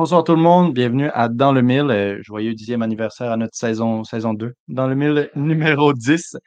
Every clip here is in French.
Bonsoir tout le monde, bienvenue à Dans le Mille, euh, joyeux dixième anniversaire à notre saison, saison 2. Dans le Mille numéro 10,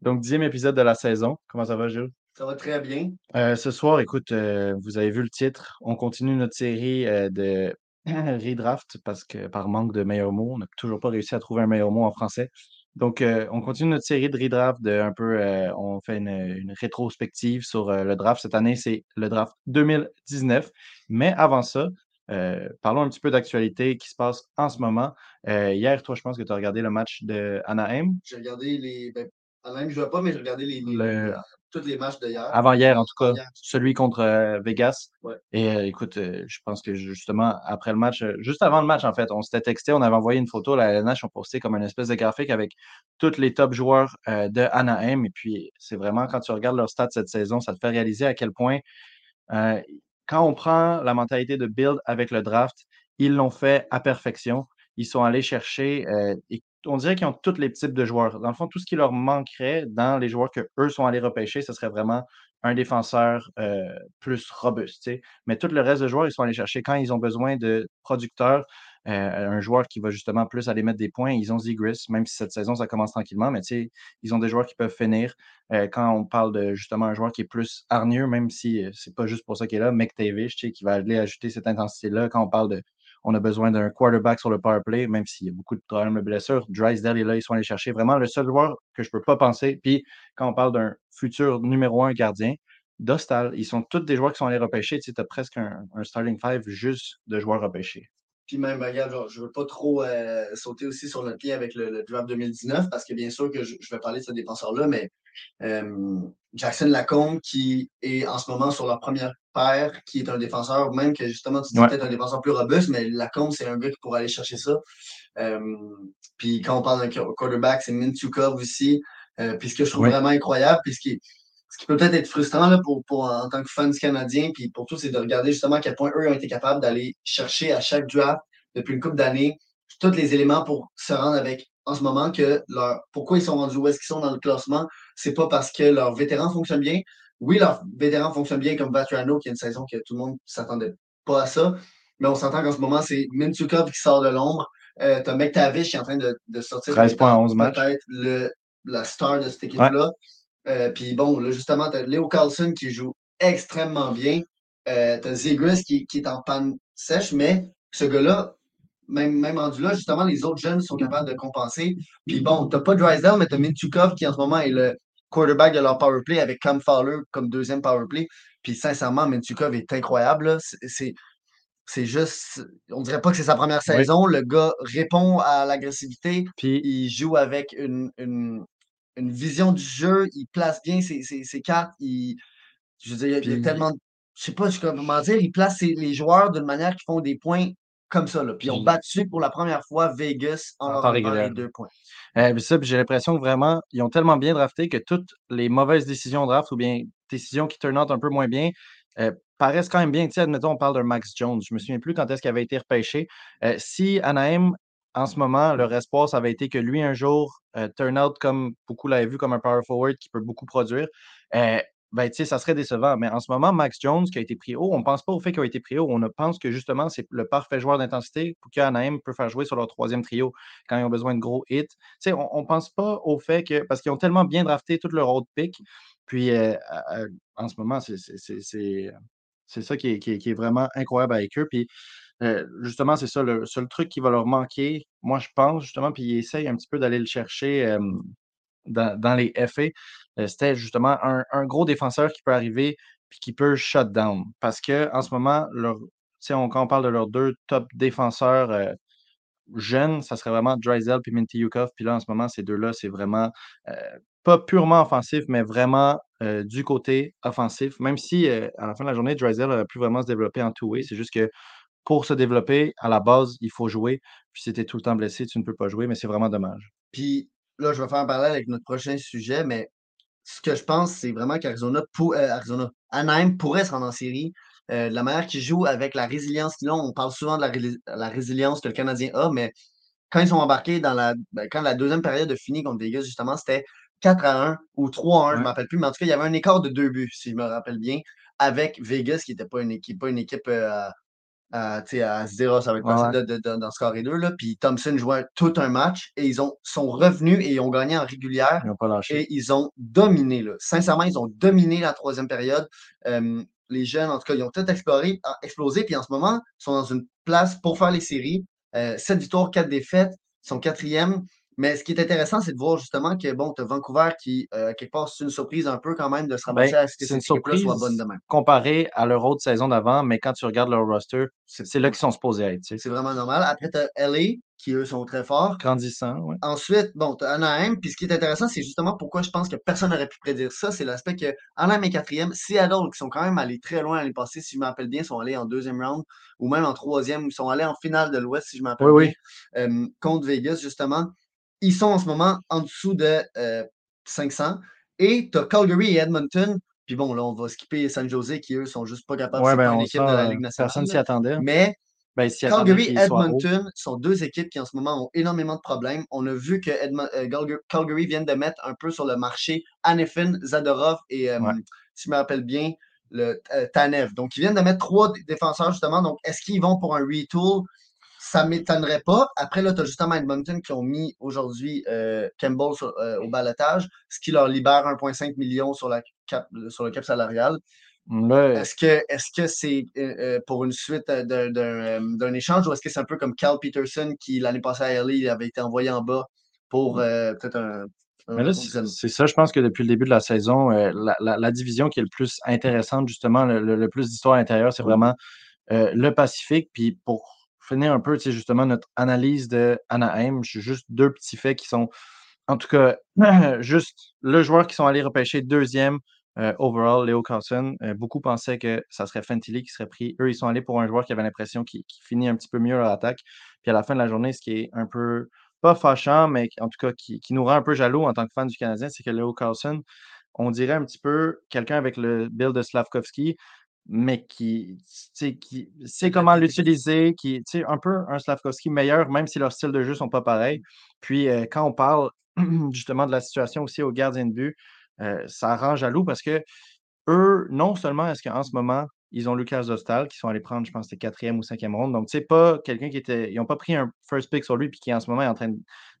donc dixième épisode de la saison. Comment ça va, Jules? Ça va très bien. Euh, ce soir, écoute, euh, vous avez vu le titre, on continue notre série euh, de redraft parce que par manque de meilleurs mots, on n'a toujours pas réussi à trouver un meilleur mot en français. Donc, on continue notre série de redraft de un peu, on fait une, une rétrospective sur le draft. Cette année, c'est le draft 2019. Mais avant ça, euh, parlons un petit peu d'actualité qui se passe en ce moment. Euh, hier, toi, je pense que tu as regardé le match de Anaheim. J'ai regardé les. Ben, en même, je ne pas, mais j'ai regardé les, les- Le- les- tous les matchs d'hier. Avant-hier, en tout cas, celui contre euh, Vegas. Ouais. Et euh, écoute, euh, je pense que justement, après le match, euh, juste avant le match, en fait, on s'était texté, on avait envoyé une photo, la LNH, on posté comme une espèce de graphique avec tous les top joueurs euh, de Anaheim. Et puis, c'est vraiment, quand tu regardes leurs stats cette saison, ça te fait réaliser à quel point, euh, quand on prend la mentalité de build avec le draft, ils l'ont fait à perfection. Ils sont allés chercher, euh, et on dirait qu'ils ont tous les types de joueurs. Dans le fond, tout ce qui leur manquerait dans les joueurs qu'eux sont allés repêcher, ce serait vraiment un défenseur euh, plus robuste. Mais tout le reste de joueurs, ils sont allés chercher quand ils ont besoin de producteurs, un joueur qui va justement plus aller mettre des points. Ils ont Zigris, même si cette saison, ça commence tranquillement, mais ils ont des joueurs qui peuvent finir. Euh, quand on parle de justement un joueur qui est plus hargneux, même si euh, c'est pas juste pour ça qu'il est là, McTavish, tu sais, qui va aller ajouter cette intensité-là. Quand on parle de on a besoin d'un quarterback sur le power play, même s'il y a beaucoup de problèmes de blessures. Drysdale est là, ils sont allés chercher vraiment le seul joueur que je peux pas penser. Puis quand on parle d'un futur numéro un gardien, Dostal, ils sont tous des joueurs qui sont allés repêcher. Tu sais, as presque un, un starting five juste de joueurs repêchés. Puis même, ben, regarde, je ne veux pas trop euh, sauter aussi sur notre pied avec le, le draft 2019, parce que bien sûr que je, je vais parler de ce défenseur-là, mais euh, Jackson Lacombe, qui est en ce moment sur leur première paire, qui est un défenseur, même que justement, tu dis Ouais. peut-être un défenseur plus robuste, mais Lacombe, c'est un gars qui pourrait aller chercher ça. Euh, puis quand on parle d'un qu- quarterback, c'est Mintukov aussi. Puis ce que je trouve vraiment incroyable, puis ce qui, ce qui peut peut-être être frustrant là, pour, pour, en tant que fans canadiens, puis pour tous, c'est de regarder justement à quel point eux ont été capables d'aller chercher à chaque draft depuis une couple d'années tous les éléments pour se rendre avec en ce moment que leur pourquoi ils sont rendus où est-ce qu'ils sont dans le classement, c'est pas parce que leurs vétérans fonctionnent bien. Oui, leurs vétérans fonctionnent bien comme Vatrano, qui a une saison que tout le monde ne s'attendait pas à ça. Mais on s'entend qu'en ce moment, c'est Mintukov qui sort de l'ombre. Euh, tu as McTavish qui est en train de, de sortir 13 points en 11 matchs. peut-être le, la star de cette équipe-là. Euh, Puis bon, là, justement, tu as Leo Carlson qui joue extrêmement bien. Euh, tu as Zegris qui, qui est en panne sèche, mais ce gars-là, même, même rendu là, justement, les autres jeunes sont capables de compenser. Puis bon, tu pas Drysdale, mais tu as Mintukov qui en ce moment est le quarterback de leur power play avec Cam Fowler comme deuxième power play. Puis sincèrement, Mintukov est incroyable. C'est- C'est juste, on dirait pas que c'est sa première Oui. saison. Le gars répond à l'agressivité. Puis Il joue avec une, une, une vision du jeu. Il place bien ses, ses, ses cartes. Il, je veux dire, il y a- Puis- tellement. Je sais pas comment dire. Il place ses- les joueurs d'une manière qui font des points comme ça. Là. Puis ils ont battu pour la première fois Vegas en En les deux points. Euh, ça, puis j'ai l'impression que vraiment, ils ont tellement bien drafté que toutes les mauvaises décisions de draft ou bien décisions qui turn out un peu moins bien euh, paraissent quand même bien. Tu sais, admettons, on parle d'un Max Jones. Je me souviens plus quand est-ce qu'il avait été repêché. Euh, si Anaheim, en ce moment, leur espoir, ça avait été que lui, un jour, euh, turn out comme beaucoup l'avaient vu, comme un power forward qui peut beaucoup produire, euh, ben, ça serait décevant. Mais en ce moment, Max Jones, qui a été pris haut, on ne pense pas au fait qu'il a été pris haut. On pense que justement, c'est le parfait joueur d'intensité pour qu'Anaheim peut faire jouer sur leur troisième trio quand ils ont besoin de gros hits. On ne pense pas au fait que, parce qu'ils ont tellement bien drafté tout leur autre pick, puis euh, en ce moment, c'est ça qui est, qui est- qui est vraiment incroyable avec eux. Puis euh, justement, c'est ça, le seul truc qui va leur manquer, moi je pense justement, puis ils essayent un petit peu d'aller le chercher dans, les FA, euh, c'était justement un, gros défenseur qui peut arriver puis qui peut shut down. Parce que en ce moment, leur, on, quand on parle de leurs deux top défenseurs euh, jeunes, ça serait vraiment Drysdale et Minty Yukov. Puis là, en ce moment, ces deux-là, c'est vraiment pas purement offensif, mais vraiment du côté offensif. Même si à la fin de la journée, Drysdale aurait pu vraiment se développer en two-way. C'est juste que pour se développer, à la base, il faut jouer. Puis si tu es tout le temps blessé, tu ne peux pas jouer, mais c'est vraiment dommage. Puis là, je vais faire un parallèle avec notre prochain sujet, mais ce que je pense, c'est vraiment qu'Arizona, pour, euh, Arizona, Anaheim pourrait se rendre en série. Euh, de la manière qu'ils jouent avec la résilience qu'ils ont, on parle souvent de la, la, résilience que le Canadien a, mais quand ils sont embarqués dans la. Ben, quand la deuxième période a fini contre Vegas, justement, c'était 4 à 1 ou 3 à 1, je ne me rappelle plus, mais en tout cas, il y avait un écart de deux buts, si je me rappelle bien, avec Vegas, qui n'était pas une équipe, pas une équipe euh, à, se dire oh, ça va être possible de, de, dans ce carré 2. Là. Puis Thompson jouait tout un match et ils ont, sont revenus et ils ont gagné en régulière. Ils ont pas lâché. Et ils ont dominé. Là. Sincèrement, ils ont dominé la troisième période. les jeunes, en tout cas, ils ont tout exploré, explosé. Puis en ce moment, ils sont dans une place pour faire les séries. Euh, 7 victoires, 4 défaites. Ils sont quatrième. Mais ce qui est intéressant, c'est de voir justement que bon, tu as Vancouver qui, euh, quelque part, c'est une surprise un peu quand même de se ramasser ben, à ce que cette surprise soit bonne demain. Comparé à leur autre saison d'avant, mais quand tu regardes leur roster, c'est là qu'ils sont supposés être. C'est vraiment normal. Après, tu as LA qui, eux, sont très forts. Grandissant, oui. Ensuite, bon, tu as Anaheim. Puis ce qui est intéressant, c'est justement pourquoi je pense que personne n'aurait pu prédire ça. C'est l'aspect que Anaheim est quatrième. Seattle, qui sont quand même allés très loin l'année passée, si je m'appelle bien, sont allés en deuxième round ou même en troisième. Ils sont allés en finale de l'Ouest, si je m'appelle oui, bien, oui. Euh, contre Vegas, justement. Ils sont en ce moment en dessous de 500. Euh, et tu as Calgary et Edmonton. Puis bon, là, on va skipper San Jose qui, eux, sont juste pas capables de faire ben, une équipe de la Ligue nationale. Personne s'y attendait. Mais ben, Calgary et Edmonton sont deux équipes qui, en ce moment, ont énormément de problèmes. On a vu que euh, Calgary vient de mettre un peu sur le marché Anefin, Zadorov et, euh, si je me rappelle bien, le Tanev. Donc, ils viennent de mettre trois défenseurs, justement. Donc, est-ce qu'ils vont pour un retool? Ça ne m'étonnerait pas. Après, là, tu as justement Edmonton qui ont mis aujourd'hui euh, Campbell euh, au balotage, ce qui leur libère 1,5 million sur, la cap, sur le cap salarial. Est-ce que c'est euh, pour une suite d'un échange ou est-ce que c'est un peu comme Cal Peterson qui, l'année passée à LA, avait été envoyé en bas pour peut-être un. c'est ça, je pense que depuis le début de la saison, la, division qui est le plus intéressante, justement, le, plus d'histoire intérieure, c'est vraiment le Pacifique. Puis pour finir un peu, tu justement, notre analyse de Anaheim. Juste deux petits faits qui sont, en tout cas, juste le joueur qui sont allés repêcher deuxième euh, overall, Léo Carlson. Euh, beaucoup pensaient que ça serait Fantilli qui serait pris. Eux, ils sont allés pour un joueur qui avait l'impression qu'il finit un petit peu mieux leur attaque. Puis à la fin de la journée, ce qui est un peu, pas fâchant, mais en tout cas qui, nous rend un peu jaloux en tant que fan du Canadien, c'est que Léo Carlson, on dirait un petit peu quelqu'un avec le build de Slavkovski mais qui, qui sait comment l'utiliser, qui est un peu un Slavkovski meilleur, même si leurs styles de jeu ne sont pas pareils. Puis euh, quand on parle justement de la situation aussi au gardien de but, euh, ça rend jaloux parce que eux, non seulement est-ce qu'en ce moment, ils ont Lucas Dostal qui sont allés prendre, je pense, c'était quatrième ou cinquième ronde. Donc, tu sais, pas quelqu'un qui était. Ils n'ont pas pris un first pick sur lui puis qui en ce moment est en train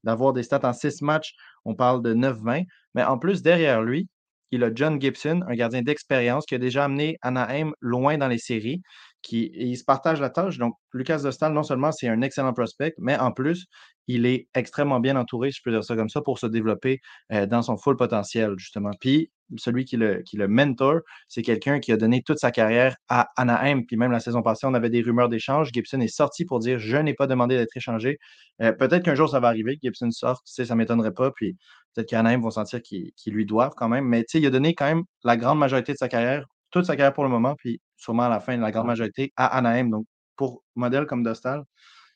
d'avoir des stats en six matchs. On parle de 9-20. Mais en plus, derrière lui, il a John Gibson, un gardien d'expérience qui a déjà amené Anaheim loin dans les séries. Qui, se partage la tâche. Donc, Lucas Dostal, non seulement c'est un excellent prospect, mais en plus, il est extrêmement bien entouré, je peux dire ça comme ça, pour se développer euh, dans son full potentiel, justement. Puis, celui qui le, mentor, c'est quelqu'un qui a donné toute sa carrière à Anaheim. Puis même la saison passée, on avait des rumeurs d'échange. Gibson est sorti pour dire Je n'ai pas demandé d'être échangé. Euh, peut-être qu'un jour ça va arriver, Gibson sorte, ça ne m'étonnerait pas. Puis peut-être qu'Anaheim vont sentir qu'ils lui doivent quand même. Mais il a donné quand même la grande majorité de sa carrière, toute sa carrière pour le moment, puis sûrement à la fin, la grande majorité à Anaheim. Donc pour modèle comme Dostal,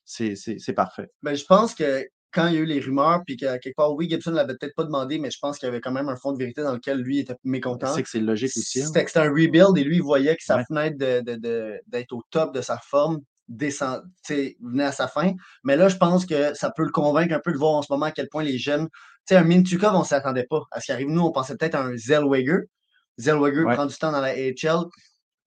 c'est parfait. Mais ben, je pense que quand il y a eu les rumeurs, puis qu'à quelque part, oui, Gibson ne l'avait peut-être pas demandé, mais je pense qu'il y avait quand même un fond de vérité dans lequel lui était mécontent. C'est que c'est logique aussi. Hein. C'était un rebuild et lui, il voyait que sa fenêtre d'être au top de sa forme descend, venait à sa fin. Mais là, je pense que ça peut le convaincre un peu de voir en ce moment à quel point les jeunes. Tu sais, un Mintukov, on ne s'attendait pas à ce qui arrive. Nous, on pensait peut-être à un Zellweger. Zellweger prend du temps dans la AHL.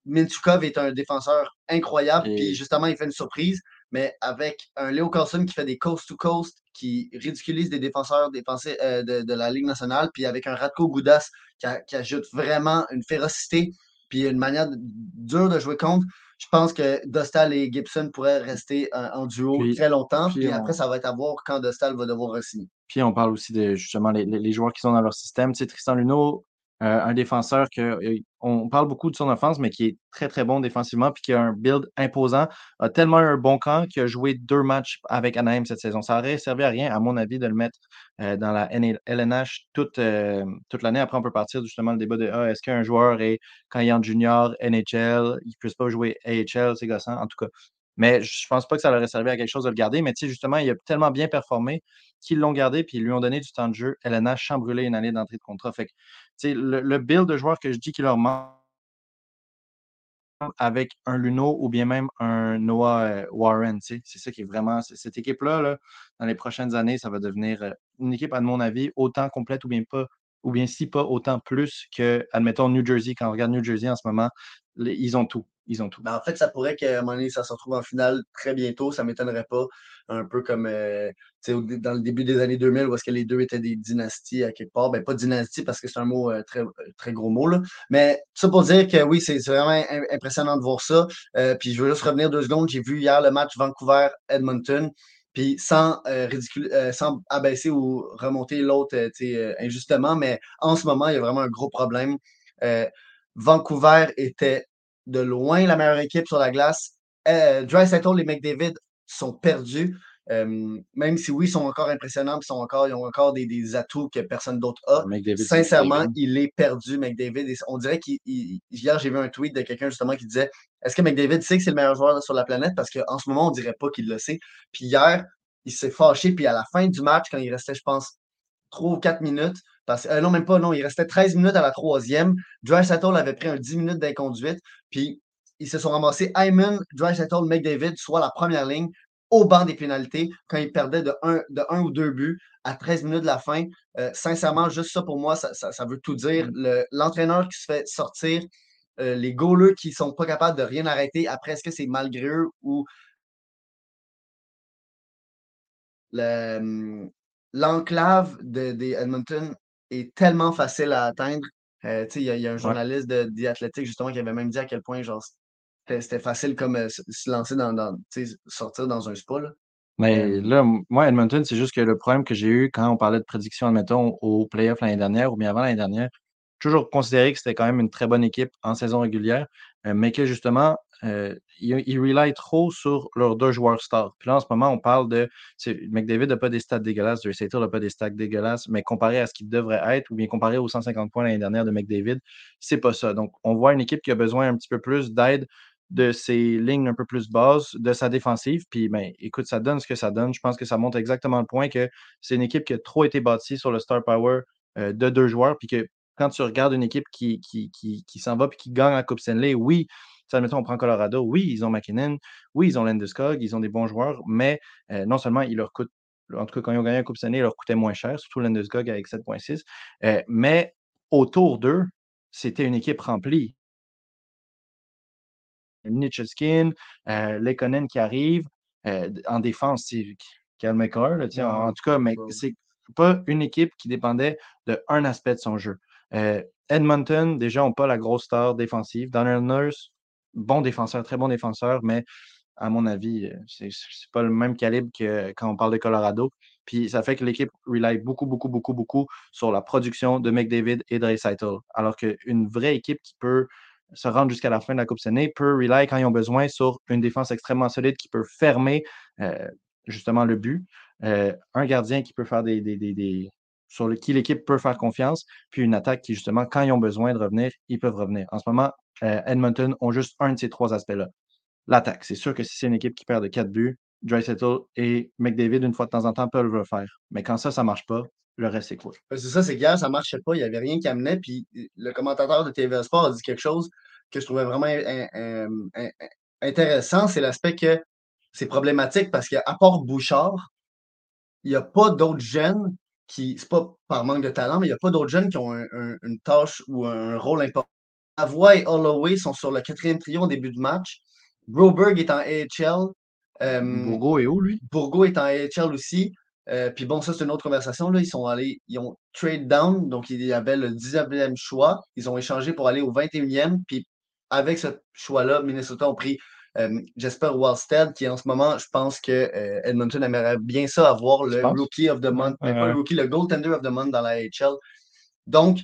Mintukov est un défenseur incroyable, puis justement, il fait une surprise mais avec un Leo Carlson qui fait des coast-to-coast, qui ridiculise des défenseurs euh, de, la Ligue nationale, puis avec un Radko Goudas qui, ajoute vraiment une férocité, puis une manière dure de jouer contre. Je pense que Dostal et Gibson pourraient rester euh, en duo très longtemps, puis, après, ça va être à voir quand Dostal va devoir re-signer. Puis on parle aussi de justement les, les, joueurs qui sont dans leur système. Tu sais, Tristan Luneau, euh, un défenseur que euh, on parle beaucoup de son offense, mais qui est très, très bon défensivement, puis qui a un build imposant, a tellement un bon camp qu'il a joué deux matchs avec Anaheim cette saison. Ça aurait servi à rien, à mon avis, de le mettre euh, dans la LNH toute, l'année. Après, on peut partir justement le débat de ah, est-ce qu'un joueur est, quand il est en junior, NHL, il ne peut pas jouer AHL, c'est gossant. En tout cas, Mais je ne pense pas que ça leur ait servi à quelque chose de le garder. Mais justement, il a tellement bien performé qu'ils l'ont gardé puis ils lui ont donné du temps de jeu. Elena chambrulé une année d'entrée de contrat. Fait le, le build de joueurs que je dis qu'il leur manque avec un Luno ou bien même un Noah euh, Warren. C'est ça qui est vraiment. Cette équipe-là, là, dans les prochaines années, ça va devenir euh, une équipe, à mon avis, autant complète ou bien pas, ou bien si pas autant plus que, admettons, New Jersey. Quand on regarde New Jersey en ce moment, ils ont tout. Ils ont tout. Ben, en fait, ça pourrait qu'à un moment donné, ça se retrouve en finale très bientôt. Ça ne m'étonnerait pas. Un peu comme euh, dans le début des années 2000, où est-ce que les deux étaient des dynasties à quelque part. Ben, pas dynastie parce que c'est un mot euh, très, très gros mot. Là. Mais ça pour dire que oui, c'est vraiment impressionnant de voir ça. Euh, puis je veux juste revenir deux secondes. J'ai vu hier le match Vancouver-Edmonton. Puis sans, sans abaisser ou remonter l'autre injustement, mais en ce moment, il y a vraiment un gros problème. Vancouver était de loin la meilleure équipe sur la glace. Euh, Dry et McDavid sont perdus. Euh, même si oui, ils sont encore impressionnants, ils, sont encore, ils ont encore des, atouts que personne d'autre a. Sincèrement, il est perdu, McDavid. on dirait qu'il. Hier, j'ai vu un tweet de quelqu'un justement qui disait Est-ce que McDavid sait que c'est le meilleur joueur sur la planète Parce qu'en ce moment, on dirait pas qu'il le sait. Puis hier, il s'est fâché. Puis à la fin du match, quand il restait, je pense, 3 ou 4 minutes, euh, non, même pas, non, il restait 13 minutes à la troisième. Dry Settle avait pris un 10 minutes d'inconduite. Puis ils se sont ramassés Hyman, Dry Settle, McDavid, soit la première ligne au banc des pénalités quand ils perdaient de 1 de un ou deux buts à 13 minutes de la fin. Euh, sincèrement, juste ça pour moi, ça, veut tout dire. Mm. L'entraîneur qui se fait sortir, euh, les goalers qui ne sont pas capables de rien arrêter, après, est-ce que c'est malgré eux ou l'enclave de, des Edmonton est tellement facile à atteindre. Euh, il y, a un journaliste de The justement qui avait même dit à quel point genre c'était facile comme euh, se lancer dans, dans sortir dans un spa. Mais euh, là, moi, Edmonton, c'est juste que le problème que j'ai eu quand on parlait de prédiction, admettons, au playoff l'année dernière ou bien avant l'année dernière, toujours considéré que c'était quand même une très bonne équipe en saison régulière, mais que justement, euh, ils, ils trop sur leurs deux joueurs stars. Puis là, en ce moment, on parle de. McDavid n'a pas des stats dégueulasses, Joe Sater n'a pas des stats dégueulasses, mais comparé à ce qu'il devrait être, ou bien comparé aux 150 points l'année dernière de McDavid, c'est pas ça. Donc, on voit une équipe qui a besoin un petit peu plus d'aide de ses lignes un peu plus basses, de sa défensive. Puis, ben, écoute, ça donne ce que ça donne. Je pense que ça montre exactement le point que c'est une équipe qui a trop été bâtie sur le star power euh, de deux joueurs. Puis que quand tu regardes une équipe qui, qui, qui, qui s'en va puis qui gagne la Coupe Stanley, oui, ça, admettons, on prend Colorado. Oui, ils ont McKinnon. Oui, ils ont Landeskog. Ils ont des bons joueurs. Mais euh, non seulement ils leur coûtent, en tout cas, quand ils ont gagné la Coupe Stanley, ils leur coûtait moins cher, surtout Landeskog avec 7,6. Euh, mais autour d'eux, c'était une équipe remplie. Nitcheskin, euh, Lekonen qui arrive. Euh, en défense, c'est McCarr, en, en tout cas, mais c'est pas une équipe qui dépendait d'un aspect de son jeu. Edmonton, déjà, n'ont pas la grosse star défensive. Donald Nurse, bon défenseur, très bon défenseur, mais à mon avis, euh, c'est pas le même calibre que quand on parle de Colorado. Puis ça fait que l'équipe rely beaucoup, beaucoup, beaucoup, beaucoup sur la production de McDavid et de Recital. Alors qu'une vraie équipe qui peut se rendre jusqu'à la fin de la Coupe Stanley peut rely quand ils ont besoin sur une défense extrêmement solide qui peut fermer euh, justement le but. Euh, un gardien qui peut faire des, des, sur qui l'équipe peut faire confiance, puis une attaque qui, justement, quand ils ont besoin de revenir, ils peuvent revenir. En ce moment, euh, Edmonton ont juste un de ces trois aspects-là. L'attaque. C'est sûr que si c'est une équipe qui perd de quatre buts, Dreisettle et McDavid, une fois de temps en temps, peuvent le faire. Mais quand ça, ça ne marche pas, le reste, c'est quoi? C'est ça, c'est que ça ne marchait pas. Il n'y avait rien qui amenait. Puis le commentateur de TV Sport a dit quelque chose que je trouvais vraiment intéressant. C'est l'aspect que c'est problématique parce qu'à part Bouchard, il n'y a pas d'autres jeunes qui, c'est pas par manque de talent, mais il n'y a pas d'autres jeunes qui ont une tâche ou un rôle important Avoy et Holloway sont sur le quatrième trio au début de match. Broberg est en AHL. Euh, Bourgo est où, lui? Bourgo est en AHL aussi. Euh, puis bon, ça, c'est une autre conversation. Là. Ils sont allés, ils ont trade down, donc il y avait le 19e choix. Ils ont échangé pour aller au 21e. Puis avec ce choix-là, Minnesota ont pris euh, Jesper Wallstead, qui en ce moment, je pense que Edmonton aimerait bien ça avoir le Rookie of the Month, mais pas le Rookie, le Goaltender of the Month dans la AHL. Donc,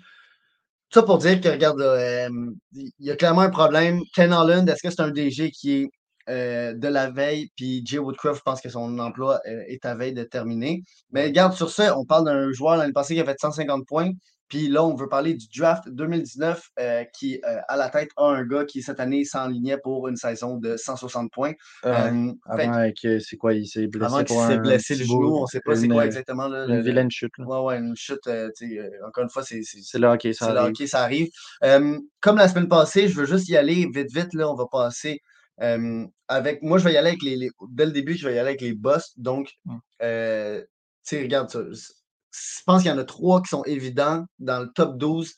ça pour dire que, regarde, euh, il y a clairement un problème. Ken Holland, est-ce que c'est un DG qui est euh, de la veille, puis Jay Woodcroft, je pense que son emploi euh, est à veille de terminer. Mais regarde, sur ça, on parle d'un joueur l'année passée qui a fait 150 points. Puis là, on veut parler du draft 2019 euh, qui, à la tête, a un gars qui, cette année, s'enlignait pour une saison de 160 points. Fait avant que c'est quoi, il s'est blessé avant qu'il s'est blessé le genou, on ne sait pas c'est quoi exactement. Là, Une le- vilaine chute. là. Ouais, ouais, une chute. encore une fois, c'est le hockey, ça arrive. hockey, ça arrive. Comme la semaine passée, je veux juste y aller vite, vite. Là, on va passer avec. Moi, je vais y aller avec les, les- Dès le début, je vais y aller avec les boss. Donc, Mm. euh, tu sais, regarde ça. Je pense qu'il y en a trois qui sont évidents. Dans le top 12,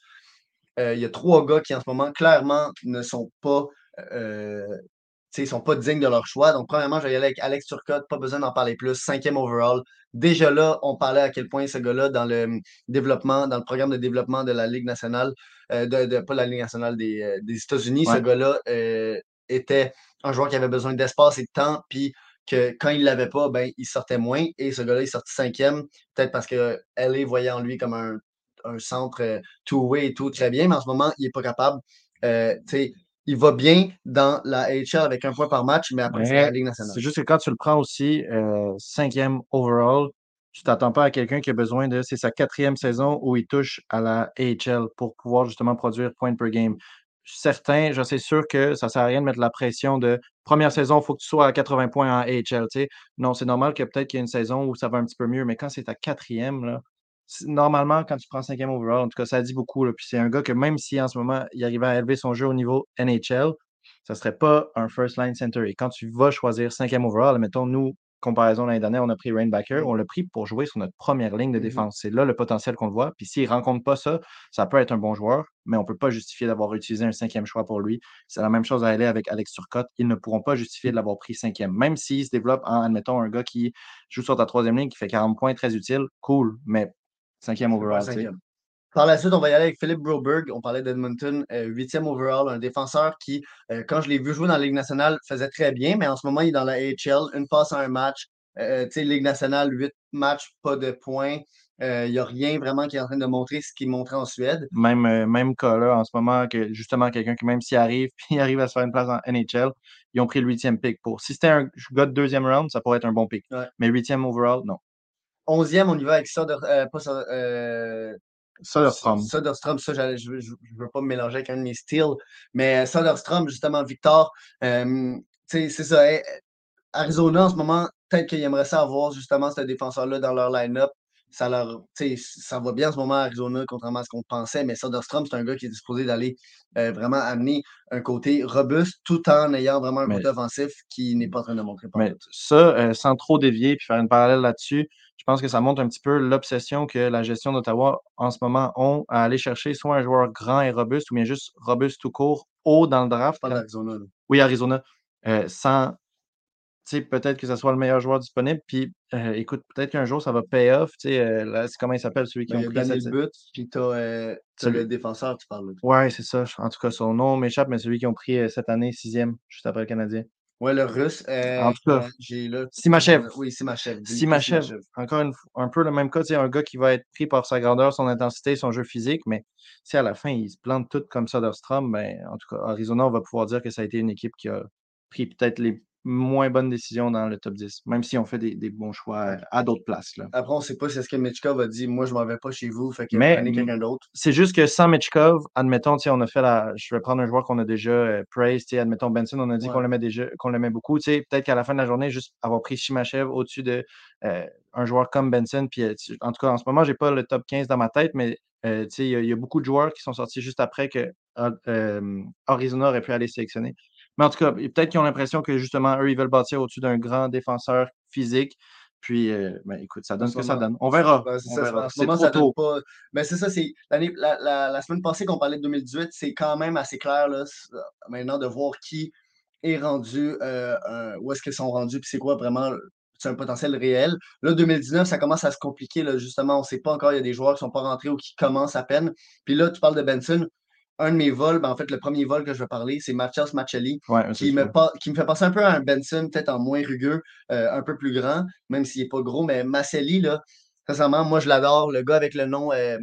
euh, il y a trois gars qui, en ce moment, clairement, ne sont pas. euh, tu sais, ils sont pas dignes de leur choix. Donc, premièrement, je vais y aller avec Alex Turcotte. Pas besoin d'en parler plus. Cinquième overall. Déjà là, on parlait à quel point ce gars-là, dans le hum, développement, dans le programme de développement de la Ligue nationale, euh, de, de- pas la Ligue nationale des, des États-Unis, ce gars-là euh, était un joueur qui avait besoin d'espace et de temps, puis que quand il ne l'avait pas, ben, il sortait moins. Et ce gars-là, il est sorti cinquième, peut-être parce que LA voyait en lui comme un, un centre euh, two-way et tout, très bien, mais en ce moment, il n'est pas capable. Euh, il va bien dans la AHL avec un point par match, mais après, c'est la Ligue nationale. c'est juste que quand tu le prends aussi, euh, cinquième overall, tu t'attends pas à quelqu'un qui a besoin de. C'est sa quatrième saison où il touche à la AHL pour pouvoir justement produire point per game. Certains, je suis sûr que ça sert à rien de mettre la pression de première saison, il faut que tu sois à 80 points en AHL. sais. Non, c'est normal que peut-être qu'il y a une saison où ça va un petit peu mieux, mais quand c'est ta quatrième, normalement, quand tu prends cinquième overall, en tout cas, ça dit beaucoup. Puis c'est un gars que même si en ce moment, il arrivait à élever son jeu au niveau NHL, ça ne serait pas un first line center. Et quand tu vas choisir cinquième overall, mettons, nous, comparaison l'année dernière, on a pris Rainbacker, on l'a pris pour jouer sur notre première ligne de Mhm. défense. C'est là le potentiel qu'on le voit. Puis s'il ne rencontre pas ça, ça peut être un bon joueur, mais on ne peut pas justifier d'avoir utilisé un cinquième choix pour lui. C'est la même chose à aller avec Alex Turcotte. Ils ne pourront pas justifier de l'avoir pris cinquième. Même s'il se développe en, admettons, un gars qui joue sur ta troisième ligne, qui fait 40 points, très utile, cool, mais cinquième overall. cinquième. Par la suite, on va y aller avec Philippe Broberg. On parlait d'Edmonton, euh, huitième overall, un défenseur qui, euh, quand je l'ai vu jouer dans la Ligue nationale, faisait très bien, mais en ce moment, il est dans la AHL, une passe à un match. Euh, tu sais, Ligue nationale, huit matchs, pas de points. Il n'y a rien vraiment qui est en train de montrer ce qu'il montrait en Suède. Même, même cas là, en ce moment, que justement, quelqu'un qui, même s'il arrive, puis il arrive à se faire une place en NHL, ils ont pris le huitième pick pour. Si c'était un gars de deuxième round, ça pourrait être un bon pick. Ouais. Mais huitième overall, non. Onzième, on y va avec pas Soder- euh, Soderstrom. Soderstrom, ça, je ne veux pas me mélanger avec un de mes styles. Mais Soderstrom, justement, Victor, euh, c'est ça. Arizona, en ce moment, peut-être qu'ils aimeraient ça avoir justement ce défenseur-là dans leur line-up. Ça, leur, tu sais, ça va bien en ce moment à Arizona, contrairement à ce qu'on pensait. Mais Soderstrom, c'est un gars qui est disposé d'aller euh, vraiment amener un côté robuste tout en ayant vraiment un Mais- côté offensif qui n'est pas en train de montrer. par Mais ça, euh, sans trop dévier puis faire une parallèle là-dessus, je pense que ça montre un petit peu l'obsession que la gestion d'Ottawa en ce moment ont à aller chercher soit un joueur grand et robuste ou bien juste robuste tout court, haut dans le draft. Pas là. d'Arizona. là. Oui, Arizona. Euh, sans, peut-être que ce soit le meilleur joueur disponible. Puis, euh, écoute, peut-être qu'un jour, ça va pay off. Euh, là, c'est comment il s'appelle, celui qui Ben, a pris cette... But, puis tu as, Celui- le défenseur, tu parles. Ouais, c'est ça. En tout cas, son nom m'échappe, mais celui qui ont pris euh, cette année, sixième, juste après le Canadien. Ouais, le russe. euh, En tout cas, euh, j'ai là. Simachev. Oui, Simachev. Simachev, Simachev. encore une fois, un peu le même cas, un gars qui va être pris par sa grandeur, son intensité, son jeu physique, mais si à la fin, il se plante tout comme Soderstrom, ben, en tout cas, Arizona, on va pouvoir dire que ça a été une équipe qui a pris peut-être les moins bonnes décisions dans le top 10, même si on fait des, des bons choix à d'autres places. Là. Après, on ne sait pas si est-ce que Mitchkov a dit Moi, je m'en vais pas chez vous, fait que Mais- quelqu'un d'autre. C'est juste que sans Mitchkov, admettons, tu sais, on a fait la. Je vais prendre un joueur qu'on a déjà euh, sais, admettons Benson, on a dit Ouais. qu'on l'aimait déjà, qu'on l'aimait beaucoup. Tu sais, peut-être qu'à la fin de la journée, juste avoir pris Shimachev au-dessus de euh, un joueur comme Benson. Puis, euh, en tout cas, en ce moment, j'ai pas le top 15 dans ma tête, mais euh, tu sais, il y, a- il y a beaucoup de joueurs qui sont sortis juste après que euh, Arizona aurait pu aller sélectionner. Mais en tout cas, peut-être qu'ils ont l'impression que justement, eux, ils veulent bâtir au-dessus d'un grand défenseur physique. Puis, euh, ben, écoute, ça donne ce que ça donne. On verra. C'est ça, ce moment, donne pas. Mais c'est ça, c'est la, la- la semaine passée qu'on parlait de 2018, c'est quand même assez clair là, c- maintenant de voir qui est rendu, euh, où est-ce qu'ils sont rendus, puis c'est quoi vraiment c'est un potentiel réel. Là, 2019, ça commence à se compliquer, là, justement. On ne sait pas encore, il y a des joueurs qui ne sont pas rentrés ou qui commencent à peine. Puis là, tu parles de Benson. Un de mes vols, ben, en fait, le premier vol que je vais parler, c'est Mathias Machelli Ouais, c'est qui me, pa- qui me fait penser un peu à un Benson, peut-être en moins rugueux, euh, un peu plus grand, même s'il n'est pas gros, mais Maselli, là, sincèrement, moi, je l'adore. Le gars avec le nom euh,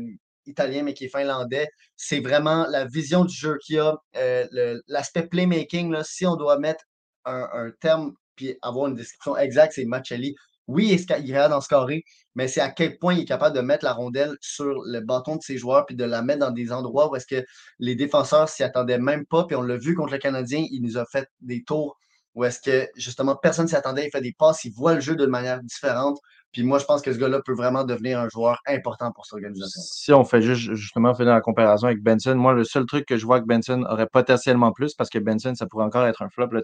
italien, mais qui est finlandais, c'est vraiment la vision du jeu qu'il a, euh, le- l'aspect playmaking. Là, si on doit mettre un, un terme puis avoir une description exacte, c'est Machelli. Oui, il est capable d'en scorer, mais c'est à quel point il est capable de mettre la rondelle sur le bâton de ses joueurs puis de la mettre dans des endroits où est-ce que les défenseurs s'y attendaient même pas. Puis on l'a vu contre le Canadien, il nous a fait des tours où est-ce que justement personne s'y attendait, il fait des passes, il voit le jeu d'une manière différente. Puis moi, je pense que ce gars-là peut vraiment devenir un joueur important pour cette organisation. Si on fait juste justement faire la comparaison avec Benson, moi, le seul truc que je vois que Benson aurait potentiellement plus, parce que Benson, ça pourrait encore être un flop. Là,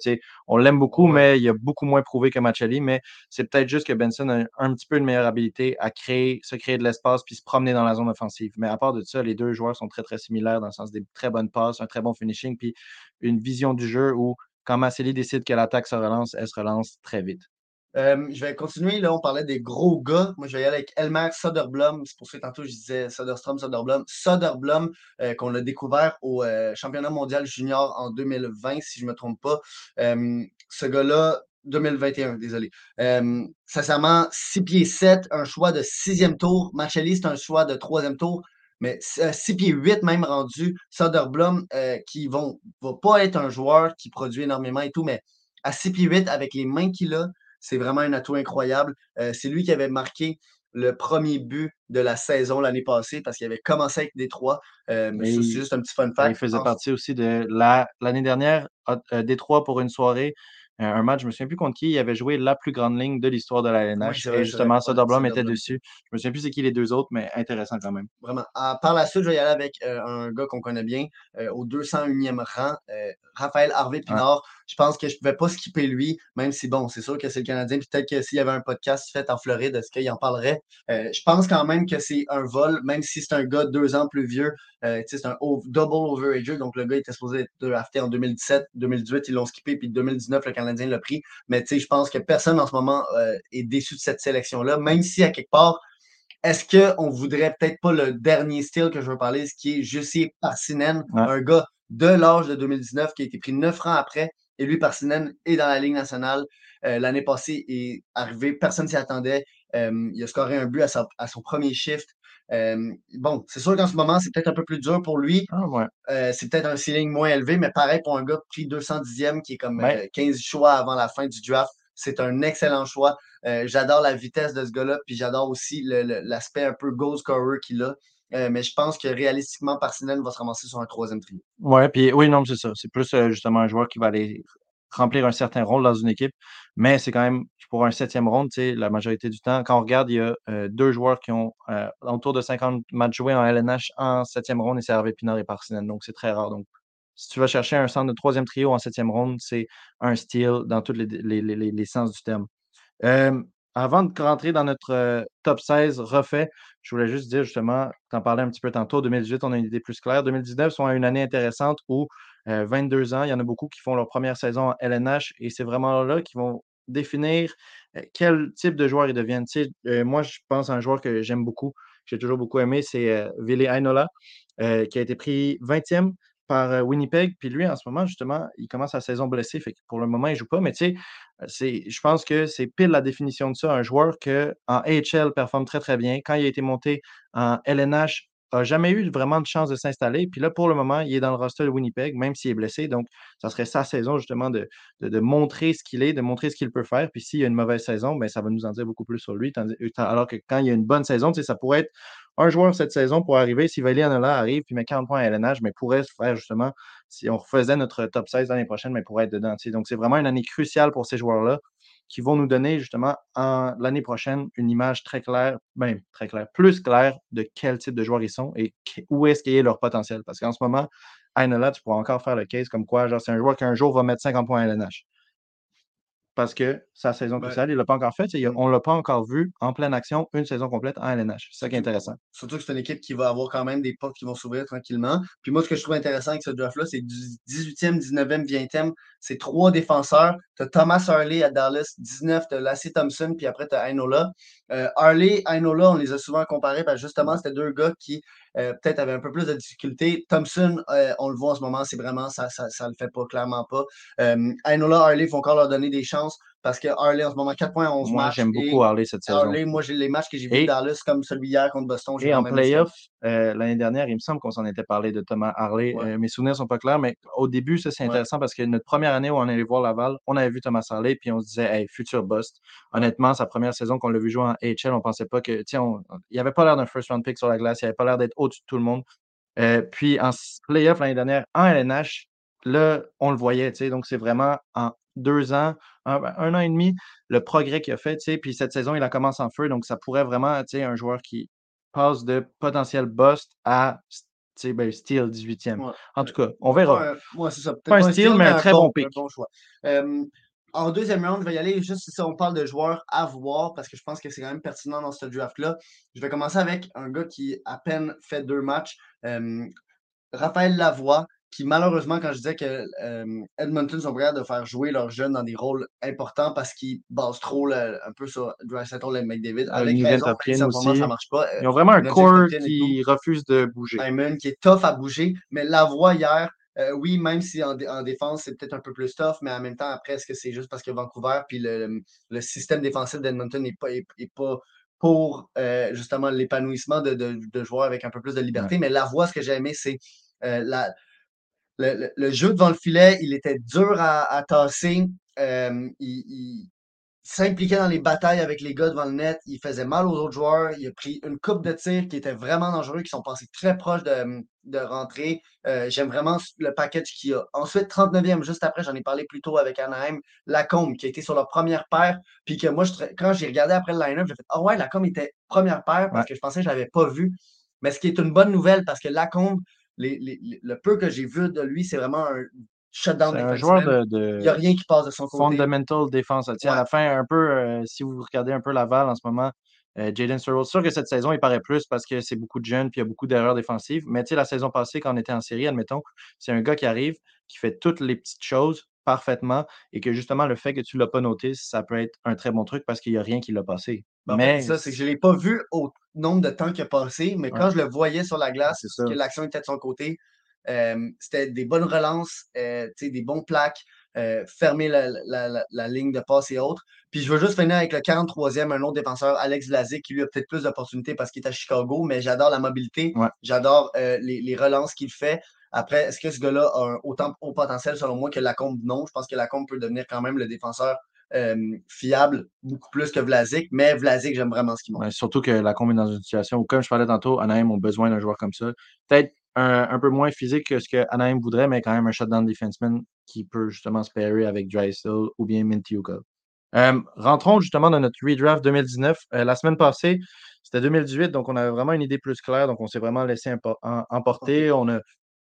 on l'aime beaucoup, mais il a beaucoup moins prouvé que Machelli. Mais c'est peut-être juste que Benson a un petit peu une meilleure habilité à créer, se créer de l'espace puis se promener dans la zone offensive. Mais à part de ça, les deux joueurs sont très, très similaires dans le sens des très bonnes passes, un très bon finishing, puis une vision du jeu où quand Machelli décide que l'attaque se relance, elle se relance très vite. Je vais continuer. Là, on parlait des gros gars. Moi, je vais y aller avec Elmer Soderblom. C'est pour ça que tantôt, je disais Soderstrom, Soderblom. Soderblom, euh, qu'on a découvert au euh, championnat mondial junior en 2020, si je ne me trompe pas. ce gars-là, 2021, désolé. sincèrement, 6 pieds 7, un choix de sixième tour. Machelli, c'est un choix de troisième tour. Mais 6 pieds 8 même rendu. Soderblom, qui ne va pas être un joueur qui produit énormément et tout, mais à 6 pieds 8, avec les mains qu'il a, c'est vraiment un atout incroyable. Euh, c'est lui qui avait marqué le premier but de la saison l'année passée parce qu'il avait commencé avec Détroit. Euh, mais c'est juste un petit fun fact. Il faisait partie aussi de l'année dernière, euh, Détroit pour une soirée un match, je me souviens plus contre qui, il avait joué la plus grande ligne de l'histoire de la LNH. et justement, Soderblom était dessus. Je me souviens plus c'est qui les deux autres, mais intéressant quand même. Vraiment. Ah, par la suite, je vais y aller avec euh, un gars qu'on connaît bien, euh, au 201e rang, euh, Raphaël Harvey Pinard. Je pense que je ne pouvais pas skipper lui, même si, bon, c'est sûr que c'est le Canadien. Peut-être que s'il y avait un podcast fait en Floride, est-ce qu'il en parlerait? je pense quand même que c'est un vol, même si c'est un gars deux ans plus vieux. c'est un double overager. Donc, le gars était supposé être drafté en 2017, 2018, ils l'ont skippé, puis 2019, le Canadien l'a pris. Mais je pense que personne en ce moment euh, est déçu de cette sélection-là, même si à quelque part, est-ce qu'on voudrait peut-être pas le dernier style que je veux parler, ce qui est Jussi Parsinen, un gars de l'âge de 2019 qui a été pris neuf ans après. Et lui, Parsinen est dans la Ligue nationale. Euh, l'année passée est arrivé, personne ne s'y attendait. Euh, il a scoré un but à son premier shift bon, c'est sûr qu'en ce moment, c'est peut-être un peu plus dur pour lui. Ah, euh, c'est peut-être un ceiling moins élevé, mais pareil pour un gars pris 210e qui est comme 15 euh, choix avant la fin du draft. C'est un excellent choix. Euh, j'adore la vitesse de ce gars-là, puis j'adore aussi l'aspect un peu goal scorer qu'il a. mais je pense que réalistiquement, Parsinel va se ramasser sur un troisième trio. Ouais, puis oui, non, c'est ça. C'est plus justement un joueur qui va aller remplir un certain rôle dans une équipe, mais c'est quand même pour un septième ronde, la majorité du temps. Quand on regarde, il y a euh, deux joueurs qui ont euh, autour de 50 matchs joués en LNH en septième ronde et c'est Hervé Pinard et Parsinen. Donc, c'est très rare. Donc, si tu vas chercher un centre de troisième trio en septième ronde, c'est un steal dans tous les, sens du terme. Avant de rentrer dans notre top 16 refait, je voulais juste dire justement, tu en parlais un petit peu tantôt, 2018, on a une idée plus claire. 2019 sont une année intéressante où 22 ans, il y en a beaucoup qui font leur première saison en LNH et c'est vraiment là qu'ils vont définir quel type de joueur ils deviennent. moi, je pense à un joueur que j'aime beaucoup, que j'ai toujours beaucoup aimé, c'est Ville Ainola, qui a été pris 20e par Winnipeg. Puis lui, en ce moment, justement, il commence sa saison blessé. Fait que pour le moment, il ne joue pas. Mais tu sais, je pense que c'est pile la définition de ça. Un joueur qui, en AHL, performe très, très bien. Quand il a été monté en LNH, n'a jamais eu vraiment de chance de s'installer. Puis là, pour le moment, il est dans le roster de Winnipeg, même s'il est blessé. Donc, ça serait sa saison, justement, de, de, montrer ce qu'il est, de montrer ce qu'il peut faire. Puis s'il y a une mauvaise saison, bien, ça va nous en dire beaucoup plus sur lui. alors que quand il y a une bonne saison, ça pourrait être un joueur cette saison pour arriver. Si Valérie Anola arrive puis met 40 points à LNH, mais pourrait se faire justement, si on refaisait notre top 16 l'année prochaine, mais pourrait être dedans. Donc, c'est vraiment une année cruciale pour ces joueurs-là qui vont nous donner justement l'année prochaine une image très claire, bien très claire, plus claire de quel type de joueurs ils sont et où est-ce qu'il y a leur potentiel. Parce qu'en ce moment, Ainola, tu pourras encore faire le case comme quoi, genre, c'est un joueur qui un jour va mettre 50 points à LNH parce que sa saison cruciale, il ne l'a pas encore fait. Mm. On ne l'a pas encore vu en pleine action une saison complète en LNH. C'est ça qui est intéressant. Surtout que c'est une équipe qui va avoir quand même des portes qui vont s'ouvrir tranquillement. Puis moi, ce que je trouve intéressant avec ce draft-là, c'est 18e, 19e, 20e, c'est trois défenseurs. Tu as Thomas Harley à Dallas, 19, tu as Lassie Thompson, puis après tu as Ainola. Euh, Harley, Ainola, on les a souvent comparés parce que justement, c'était deux gars qui euh, peut-être avaient un peu plus de difficultés. Thompson, euh, on le voit en ce moment, c'est vraiment, ça ne ça, le fait pas, clairement pas. Ainola, Harley, il faut encore leur donner des chances chance parce que Harley, en ce moment, 4 points, 11 Moi, matchs. j'aime et beaucoup Harley cette saison. Harley, moi, j'ai les matchs que j'ai vus Dallas comme celui hier contre Boston. Et en playoff, euh, l'année dernière, il me semble qu'on s'en était parlé de Thomas Harley. Ouais. Euh, mes souvenirs sont pas clairs, mais au début, ça, c'est Ouais. intéressant parce que notre première année où on allait voir Laval, on avait vu Thomas Harley, puis on se disait, hey, futur bust. Honnêtement, sa première saison qu'on l'a vu jouer en HL, on pensait pas que, tiens, il avait pas l'air d'un first round pick sur la glace, il avait pas l'air d'être au-dessus de tout le monde. Euh, puis en playoff l'année dernière, en LNH, là, on le voyait, tu sais, donc c'est vraiment en deux ans, un, un an et demi, le progrès qu'il a fait, tu sais, puis cette saison, il a commencé en feu, donc ça pourrait vraiment, sais, un joueur qui passe de potentiel bust à, tu sais, ben, steal 18e. Ouais. En tout cas, on verra. Ouais, ouais, c'est ça. Peut-être Pas un steal, mais un très bon pick. bon choix. Euh, en deuxième round, je vais y aller juste si on parle de joueurs à voir parce que je pense que c'est quand même pertinent dans ce draft-là. Je vais commencer avec un gars qui à peine fait deux matchs, euh, Raphaël Lavoie, qui malheureusement, quand je disais que euh, Edmonton sont prêts de faire jouer leurs jeunes dans des rôles importants parce qu'ils basent trop le- un peu sur Dreisaitl et McDavid. Euh, Avec raison, aussi. ça marche pas. Ils ont vraiment un et qui refuse de bouger. Hyman, qui est tough à bouger. Mais la voix hier, euh, oui, même si en, en défense, c'est peut-être un peu plus tough, mais en même temps, après, est-ce que c'est juste parce que Vancouver puis le, le système défensif d'Edmonton n'est pas, est, est pas pour euh, justement l'épanouissement de, de- de joueurs avec un peu plus de liberté. Mais la voix, ce que j'ai aimé, c'est euh, la, le, le- le jeu devant le filet, il était dur à, à tasser. Euh, il, il s'impliquait dans les batailles avec les gars devant le net. Il faisait mal aux autres joueurs. Il a pris une coupe de tirs qui était vraiment dangereux, qui sont passés très proches de, de rentrer. Euh, J'aime vraiment le package qu'il a. Ensuite, 39e, juste après, j'en ai parlé plus tôt avec Anaheim, Lacombe, qui a été sur leur première paire. Puis que moi, je, quand j'ai regardé après le line-up, j'ai fait Ah ouais, Lacombe était première paire parce Ouais. que je pensais que je ne l'avais pas vu. Mais ce qui est une bonne nouvelle parce que Lacombe, les, les- les- le peu que j'ai vu de lui, c'est vraiment un shutdown un joueur de, de Il n'y a rien qui passe de son côté. fundamental défense. Tu sais, À Ouais. la fin, un peu, euh, si vous regardez un peu Laval en ce moment, euh, Jaden Searle, sûr que cette saison, il paraît plus parce que c'est beaucoup de jeunes puis il y a beaucoup d'erreurs défensives. Mais la saison passée, quand on était en série, admettons, c'est un gars qui arrive, qui fait toutes les petites choses parfaitement et que justement, le fait que tu ne l'as pas noté, ça peut être un très bon truc parce qu'il n'y a rien qui l'a passé. Ben, mais ça, c'est que je ne l'ai pas vu au nombre de temps qu'il a passé, mais quand Ouais. je le voyais sur la glace, ça. que l'action était de son côté, euh, c'était des bonnes relances, euh, des bons plaques, euh, fermer la, la- la- la ligne de passe et autres. Puis je veux juste finir avec le 43e, un autre défenseur, Alex Vlasic, qui lui a peut-être plus d'opportunités parce qu'il est à Chicago, mais j'adore la mobilité, Ouais. j'adore les, les relances qu'il fait. Après, est-ce que ce gars-là a un autant haut potentiel selon moi que Lacombe? Non. Je pense que Lacombe peut devenir quand même le défenseur euh, fiable, beaucoup plus que Vlasic, mais Vlasic, j'aime vraiment ce qu'il montre. Ouais, surtout que la combe est dans une situation où, comme je parlais tantôt, Anaheim ont besoin d'un joueur comme ça. Peut-être un, un peu moins physique que ce que Anaheim voudrait, mais quand même un shutdown defenseman qui peut justement se pairer avec Drysdale ou bien Mintiuka. Euh, rentrons justement dans notre redraft 2019. Euh, la semaine passée, c'était 2018, donc on avait vraiment une idée plus claire. Donc on s'est vraiment laissé empo- em- emporter. On a,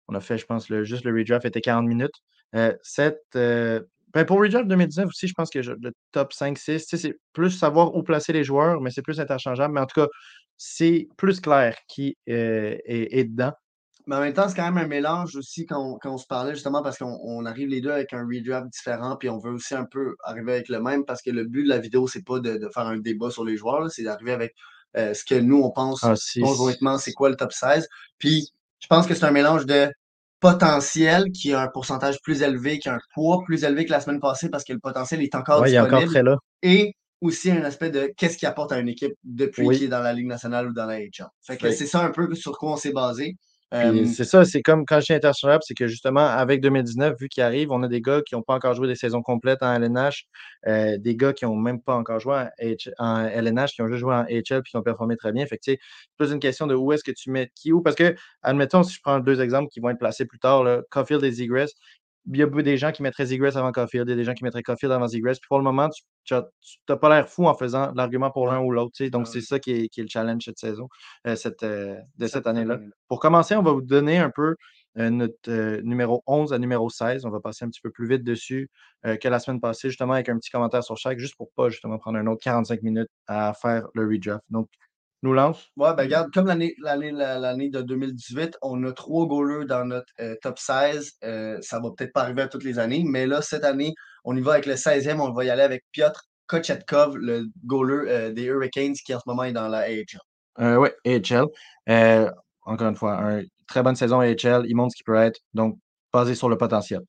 on a fait, je pense, le, juste le redraft était 40 minutes. Euh, cette, euh, ben, pour redraft 2019 aussi, je pense que je- le top 5-6, tu sais, c'est plus savoir où placer les joueurs, mais c'est plus interchangeable. Mais en tout cas, c'est plus clair qui euh, est, est dedans. Mais en même temps, c'est quand même un mélange aussi quand on, quand on se parlait, justement, parce qu'on on arrive les deux avec un redraft différent, puis on veut aussi un peu arriver avec le même, parce que le but de la vidéo, c'est pas de, de faire un débat sur les joueurs, c'est d'arriver avec euh, ce que nous, on pense Ah, si- conjointement, c'est quoi le top 16. Puis, je pense que c'est un mélange de potentiel qui a un pourcentage plus élevé, qui a un poids plus élevé que la semaine passée, parce que le potentiel est encore Ouais, il est encore disponible, très là. et aussi un aspect de qu'est-ce qu'il apporte à une équipe depuis Oui. qu'il est dans la Ligue nationale ou dans la HL. Fait que c'est ça un peu sur quoi on s'est basé. C'est ça, c'est comme quand je dis interchangeable, c'est que justement, avec 2019, vu qu'il arrive, on a des gars qui n'ont pas encore joué des saisons complètes en LNH, euh, des gars qui n'ont même pas encore joué en, H- en LNH, qui ont juste joué en HL puis qui ont performé très bien. Fait que, tu sais, c'est plus une question de où est-ce que tu mets qui où. Parce que, admettons, si je prends deux exemples qui vont être placés plus tard, là, Caulfield et Zegras, il y a des gens qui mettraient Zegras avant Caulfield, il y a des gens qui mettraient Caulfield avant Zegras. Puis pour le moment, tu n'as pas l'air fou en faisant l'argument pour l'un ou l'autre. tu sais. Donc, Ouais. c'est ça qui est, qui est le challenge cette saison, euh, cette, euh, de cette cette année-là. Pour commencer, on va vous donner un peu euh, notre numéro 11 à numéro 16. On va passer un petit peu plus vite dessus que la semaine passée, justement, avec un petit commentaire sur chaque, juste pour pas justement prendre un autre 45 minutes à faire le redraft. Donc, nous lance? Ouais, ben regarde, comme l'année l'année la- l'année de 2018, on a trois goalers dans notre euh, top 16. Euh, ça va peut-être pas arriver à toutes les années, mais là, cette année, on y va avec le 16e. On va y aller avec Piotr Kochetkov, le goaler euh, des Hurricanes, qui en ce moment est dans la AHL. Euh, oui, AHL. Encore une fois, une très bonne saison AHL. Il montre ce qu'il peut être. Donc, basé sur le potentiel.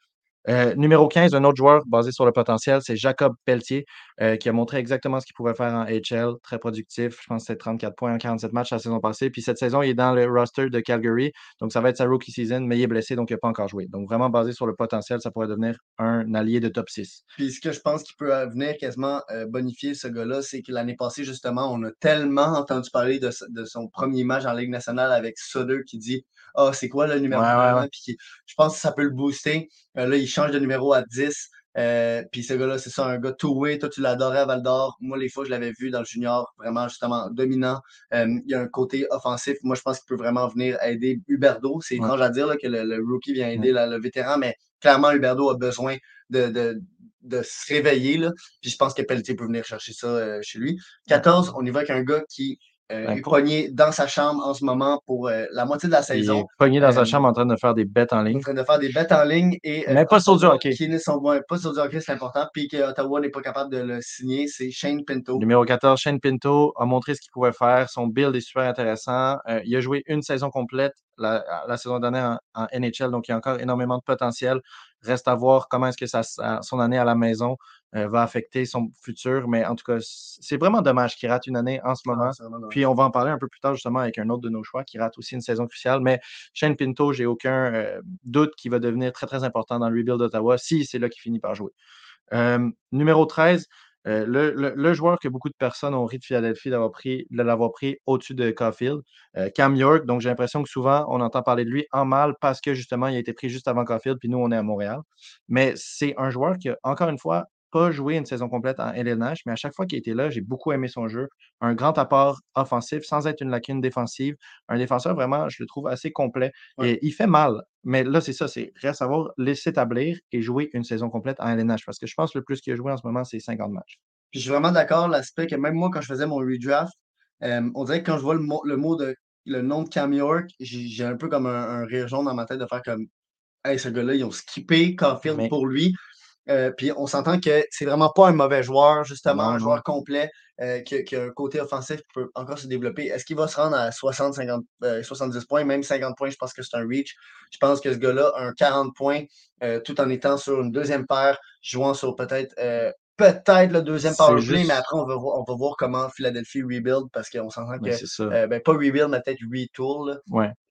Euh, numéro 15, un autre joueur basé sur le potentiel, c'est Jacob Pelletier, euh, qui a montré exactement ce qu'il pouvait faire en HL. Très productif. Je pense que c'est 34 points en 47 matchs la saison passée. Puis cette saison, il est dans le roster de Calgary. Donc, ça va être sa rookie season, mais il est blessé, donc il n'a pas encore joué. Donc, vraiment basé sur le potentiel, ça pourrait devenir un allié de top 6. Puis, ce que je pense qui peut venir quasiment euh, bonifier ce gars-là, c'est que l'année passée, justement, on a tellement entendu parler de, son premier match en Ligue nationale avec Sutter qui dit Ah, oh, c'est quoi le numéro 1 Puis, je pense que ça peut le booster. Là, il change de numéro à 10. Euh, puis ce gars-là, c'est ça, un gars two-way. Toi, tu l'adorais à Val d'Or. Moi, les fois, je l'avais vu dans le junior, vraiment, justement, dominant. Euh, il y a un côté offensif. Moi, je pense qu'il peut vraiment venir aider Huberdo. C'est étrange à dire que le, rookie vient aider le vétéran, mais clairement, Huberdo a besoin de, de, de se réveiller. Là. Puis je pense que Pelletier peut venir chercher ça euh, chez lui. 14, on y va avec un gars qui euh, ben, est pogné dans sa chambre en ce moment pour euh, la moitié de la saison. Il est pogné dans sa chambre en train de faire des bêtes en ligne. En train de faire des bêtes en ligne. Et, Mais pas sur du hockey. Qui ne sont pas sur du hockey, c'est important. Puis que Ottawa n'est pas capable de le signer, c'est Shane Pinto. Numéro 14, Shane Pinto a montré ce qu'il pouvait faire. Son build est super intéressant. il a joué une saison complète la, saison dernière en, NHL, donc il y a encore énormément de potentiel. Reste à voir comment est-ce que ça, son année à la maison euh, va affecter son futur. Mais en tout cas, c'est vraiment dommage qu'il rate une année en ce ah, moment. Puis on va en parler un peu plus tard justement avec un autre de nos choix qui rate aussi une saison cruciale. Mais Shane Pinto, j'ai aucun euh, doute qu'il va devenir très très important dans le rebuild d'Ottawa si c'est là qu'il finit par jouer. Euh, numéro 13, le, joueur que beaucoup de personnes ont ri de Philadelphie d'avoir pris, de l'avoir pris au-dessus de Caulfield, Cam York. Donc, j'ai l'impression que souvent, on entend parler de lui en mal parce que justement, il a été pris juste avant Caulfield, puis nous, on est à Montréal. Mais c'est un joueur qui, encore une fois, pas joué une saison complète en LNH, mais à chaque fois qu'il était là, j'ai beaucoup aimé son jeu. Un grand apport offensif sans être une lacune défensive. Un défenseur vraiment, je le trouve assez complet. Et il fait mal. Mais là, c'est ça, c'est reste à voir, laisser établir et jouer une saison complète en LNH. Parce que je pense que le plus qu'il a joué en ce moment, c'est 50 matchs. je suis vraiment d'accord, l'aspect que même moi, quand je faisais mon redraft, euh, on dirait que quand je vois le mot, de le nom de Cam York, j'ai un peu comme un, rire jaune dans ma tête de faire comme Hey, ce gars-là, ils ont skippé Caulfield pour lui. Euh, puis on s'entend que c'est vraiment pas un mauvais joueur, justement, un joueur complet euh, qui, a un côté offensif qui peut encore se développer. Est-ce qu'il va se rendre à 60, 50, 70 points, même 50 points? Je pense que c'est un reach. Je pense que ce gars-là a un 40 points euh, tout en étant sur une deuxième paire, jouant sur peut-être peut-être le deuxième power play, mais après, on va, voir, on va voir comment Philadelphie rebuild parce qu'on s'entend que. ben, pas rebuild, mais peut-être retool.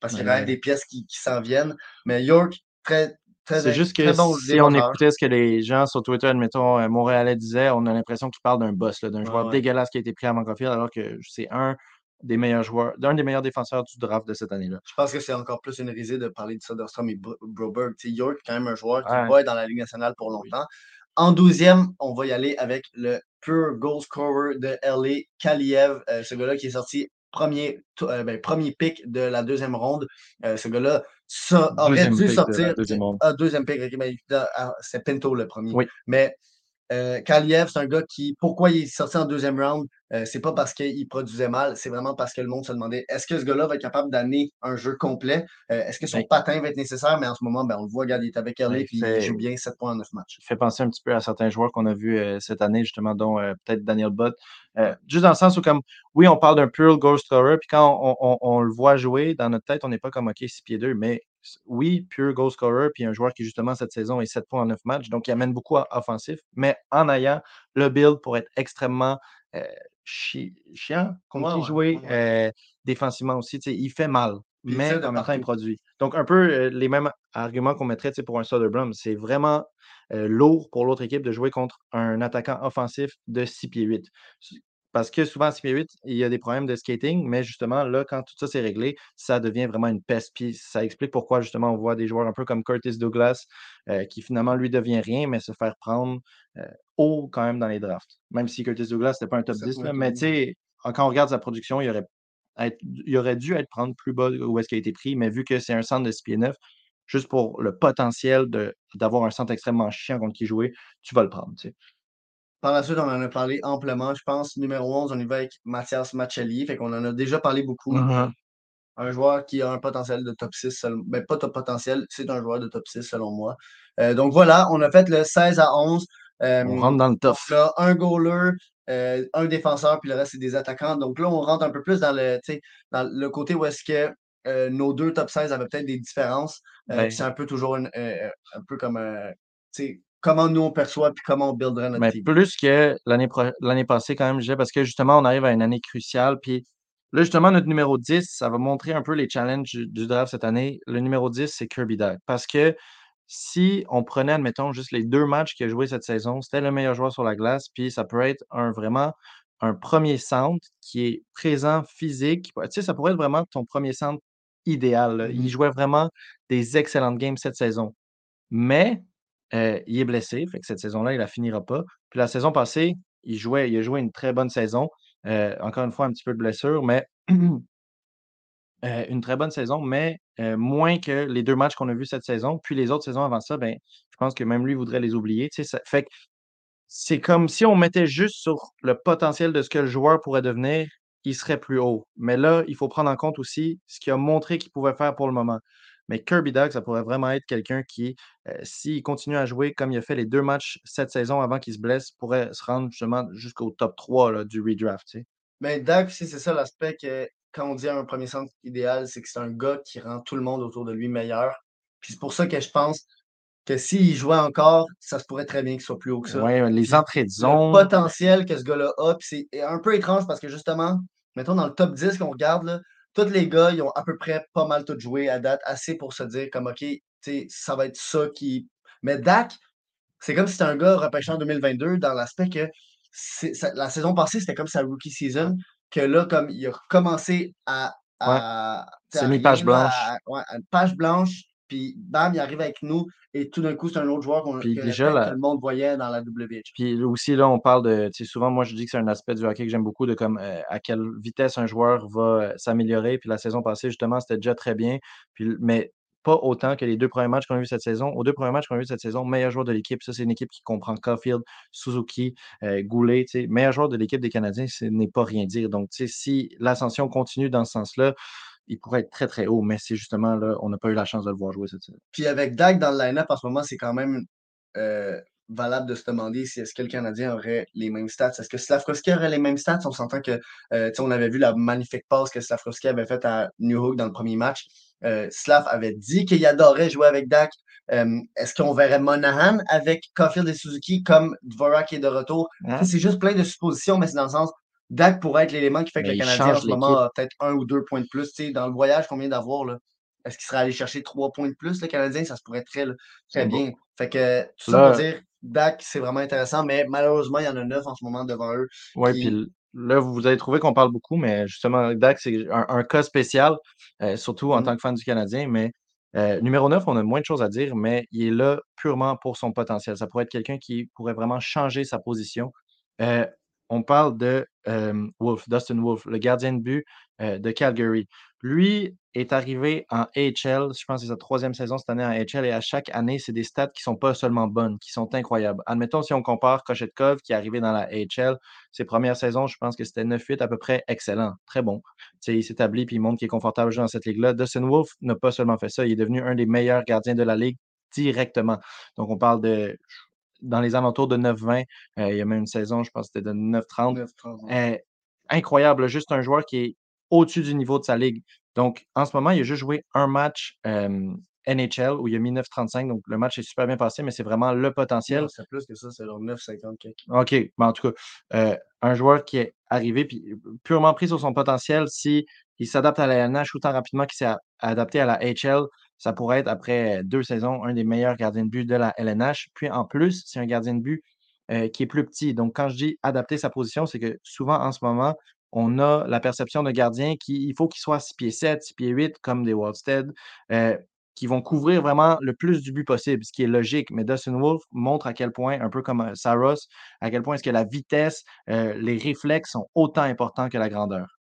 parce qu'il y a quand même des pièces qui, qui s'en viennent. Mais York, très, c'est juste que si on écoutait ce que les gens sur Twitter, admettons, euh, Montréalais disaient, on a l'impression qu'ils parlent d'un boss, d'un joueur dégueulasse qui a été pris à Vancouver, alors que c'est un des meilleurs joueurs, d'un des meilleurs défenseurs du draft de cette année-là. Je pense que c'est encore plus une risée de parler de Soderstrom et Broberg. York, quand même un joueur qui va être dans la Ligue nationale pour longtemps. En douzième, on va y aller avec le pure goal scorer de LA, Kaliev, euh, ce gars-là qui est sorti premier, euh, ben, premier pick de la deuxième ronde. Euh, ce gars-là aurait dû sortir. Deuxième, ah, deuxième pick, ben, ah, c'est Pinto le premier. Oui. Mais euh, Kaliev, c'est un gars qui, pourquoi il est sorti en deuxième round? Euh, c'est pas parce qu'il produisait mal, c'est vraiment parce que le monde se demandait est-ce que ce gars-là va être capable d'amener un jeu complet? Euh, est-ce que son ben patin va être nécessaire? Mais en ce moment, ben, on le voit, regarde, il est avec LA et il joue bien 7 points en 9 matchs. Il fait penser un petit peu à certains joueurs qu'on a vus cette année, justement, dont peut-être Daniel Butt. juste dans le sens où, comme, oui, on parle d'un pure ghost scorer, puis quand on, on, le voit jouer, dans notre tête, on n'est pas comme OK, 6 pieds 2, mais oui, pure goal scorer, puis un joueur qui, justement, cette saison est 7 points en 9 matchs, donc il amène beaucoup à offensif, mais en ayant le build pour être extrêmement euh, chiant contre qui jouer euh, défensivement aussi. Il fait mal, mais en même temps, il produit. Donc, un peu euh, les mêmes arguments qu'on mettrait pour un Soderblom. C'est vraiment lourd pour l'autre équipe de jouer contre un attaquant offensif de 6 pieds 8. Parce que souvent, à 6 8, il y a des problèmes de skating, mais justement, là, quand tout ça s'est réglé, ça devient vraiment une peste. Puis ça explique pourquoi, justement, on voit des joueurs un peu comme Curtis Douglas, euh, qui finalement, lui, devient rien, mais se faire prendre euh, haut quand même dans les drafts. Même si Curtis Douglas, n'était pas un top 10, mais tu sais, quand on regarde sa production, il aurait, il aurait dû être prendre plus bas où est-ce qu'il a été pris, mais vu que c'est un centre de 6 pieds 9, juste pour le potentiel d'avoir un centre extrêmement chiant contre qui jouer, tu vas le prendre. Tu sais. Par la suite, on en a parlé amplement. Je pense, numéro 11, on y va avec Mathias Machelli. Fait qu'on en a déjà parlé beaucoup. Mm-hmm. Un joueur qui a un potentiel de top 6, ben, pas top potentiel, c'est un joueur de top 6 selon moi. Euh, donc voilà, on a fait le 16 à 11. Euh, on rentre dans le top. Là, un goaler, euh, un défenseur, puis le reste, c'est des attaquants. Donc là, on rentre un peu plus dans le, dans le côté où est-ce que nos deux top 16 avaient peut-être des différences. C'est un peu toujours un peu comme comment nous on perçoit puis comment on builderait notre Mais team. plus que l'année passée, quand même, je parce que justement, on arrive à une année cruciale. Puis là, justement, notre numéro 10, ça va montrer un peu les challenges du, draft cette année. Le numéro 10, c'est Kirby Dach. Parce que si on prenait, admettons, juste les deux matchs qu'il a joué cette saison, c'était le meilleur joueur sur la glace. Puis ça peut être un vraiment un premier centre qui est présent, physique. Tu sais, ça pourrait être vraiment ton premier centre idéal. là. Il Mhm. jouait vraiment des excellentes games cette saison. Mais euh, il est blessé, fait que cette saison-là, il la finira pas. Puis la saison passée, il jouait, il a joué une très bonne saison. Euh, encore une fois, un petit peu de blessure, mais euh, une très bonne saison, mais moins que les deux matchs qu'on a vus cette saison. Puis les autres saisons avant ça, ben, je pense que même lui voudrait les oublier. fait que c'est comme si on mettait juste sur le potentiel de ce que le joueur pourrait devenir, il serait plus haut. Mais là, il faut prendre en compte aussi ce qu'il a montré qu'il pouvait faire pour le moment. Mais Kirby Dog, ça pourrait vraiment être quelqu'un qui, euh, s'il continue à jouer comme il a fait les deux matchs cette saison avant qu'il se blesse, pourrait se rendre justement jusqu'au top 3 là, du redraft. tu sais. Mais aussi, c'est ça l'aspect que quand on dit un premier centre idéal, c'est que c'est un gars qui rend tout le monde autour de lui meilleur. Puis c'est pour ça que je pense que s'il jouait encore, ça se pourrait très bien qu'il soit plus haut que ça. Ouais, les entrées de le zone. potentiel que ce gars-là a, puis c'est un peu étrange parce que justement, mettons dans le top 10 qu'on regarde, là, tous les gars, ils ont à peu près pas mal tout joué à date, assez pour se dire comme OK, tu sais, ça va être ça qui. Mais Dak, c'est comme si c'était un gars repêché en 2022 dans l'aspect que ça- la saison passée, c'était comme sa rookie season, que là, comme il a recommencé à. C'est rien, page blanche. à- ouais, à une page blanche, puis bam, il arrive avec nous, et tout d'un coup, c'est un autre joueur qu'on, que, déjà, la- que le monde voyait dans la WH. Puis aussi, là, on parle de. Tu sais, souvent, moi, je dis que c'est un aspect du hockey que j'aime beaucoup, de comme euh, à quelle vitesse un joueur va euh, s'améliorer. Puis la saison passée, justement, c'était déjà très bien. Puis, mais pas autant que les deux premiers matchs qu'on a vus cette saison. Aux deux premiers matchs qu'on a vus cette saison, meilleur joueur de l'équipe. Ça, c'est une équipe qui comprend Caulfield, Suzuki, euh, Goulet. tu sais, Meilleur joueur de l'équipe des Canadiens, ce n'est pas rien dire. Donc, tu sais, si l'ascension continue dans ce sens-là, il pourrait être très, très haut. Mais c'est justement là, on n'a pas eu la chance de le voir jouer cette saison. Puis avec Dak dans le line-up en ce moment, c'est quand même euh, valable de se demander si est-ce que le Canadien aurait les mêmes stats. Est-ce que Slavkovski aurait les mêmes stats? On s'entend que, euh, tu sais, on avait vu la magnifique passe que Slavkovski avait faite à New Hook dans le premier match. Euh, Slav avait dit qu'il adorait jouer avec Dak. Euh, est-ce qu'on verrait Monahan avec Caulfield et Suzuki comme Dvorak est de retour? Hein? C'est juste plein de suppositions, mais c'est dans le sens, Dak pourrait être l'élément qui fait que Mais le Canadien en ce moment a peut-être un ou deux points de plus. Tu sais, dans le voyage qu'on vient d'avoir, est-ce qu'il serait allé chercher trois points de plus, le Canadien? Ça se pourrait très, très bon. bien. Fait que tout ça pour dire, Dak, c'est vraiment intéressant, mais malheureusement, il y en a neuf en ce moment devant eux. Oui, Puis- là, vous avez trouvé qu'on parle beaucoup, mais justement, Dak, c'est un, un cas spécial, euh, surtout en Mhm. tant que fan du Canadien. Mais euh, numéro 9, on a moins de choses à dire, mais il est là purement pour son potentiel. Ça pourrait être quelqu'un qui pourrait vraiment changer sa position. Euh, on parle de Wolf, Dustin Wolf, le gardien de but de Calgary. Lui est arrivé en AHL, je pense que c'est sa troisième saison cette année en AHL, et à chaque année, c'est des stats qui sont pas seulement bonnes, qui sont incroyables. Admettons, si on compare Kochetkov, qui est arrivé dans la AHL, ses premières saisons, je pense que c'était 9-8 à peu près, excellent, très bon. Il s'établit puis il montre qu'il est confortable dans cette ligue-là. Dustin Wolf n'a pas seulement fait ça, il est devenu un des meilleurs gardiens de la ligue directement. Donc, on parle de dans les alentours de 9-20. euh, il y a même une saison, je pense que c'était de 9-30. Neuf, trente, ouais. Euh, incroyable, juste un joueur qui est au-dessus du niveau de sa ligue. Donc, en ce moment, il a juste joué un match euh, NHL où il a mis 9-35. Donc, le match est super bien passé, mais c'est vraiment le potentiel. C'est plus que ça, c'est leur 9,50 quelques. OK, mais en tout cas, euh, un joueur qui est arrivé puis purement pris sur son potentiel, si il s'adapte à la LNH autant rapidement qu'il s'est adapté à la HL, ça pourrait être après deux saisons un des meilleurs gardiens de but de la LNH. Puis en plus, c'est un gardien de but euh, qui est plus petit. Donc, quand je dis adapter sa position, c'est que souvent en ce moment, on a la perception de gardien qui il faut qu'il soit 6 pieds 7, 6 pieds 8, comme des Waldstead, euh, qui vont couvrir vraiment le plus du but possible, ce qui est logique. Mais Dustin Wolf montre à quel point, un peu comme euh, Saros, à quel point est-ce que la vitesse, euh, les réflexes sont autant importants que la grandeur.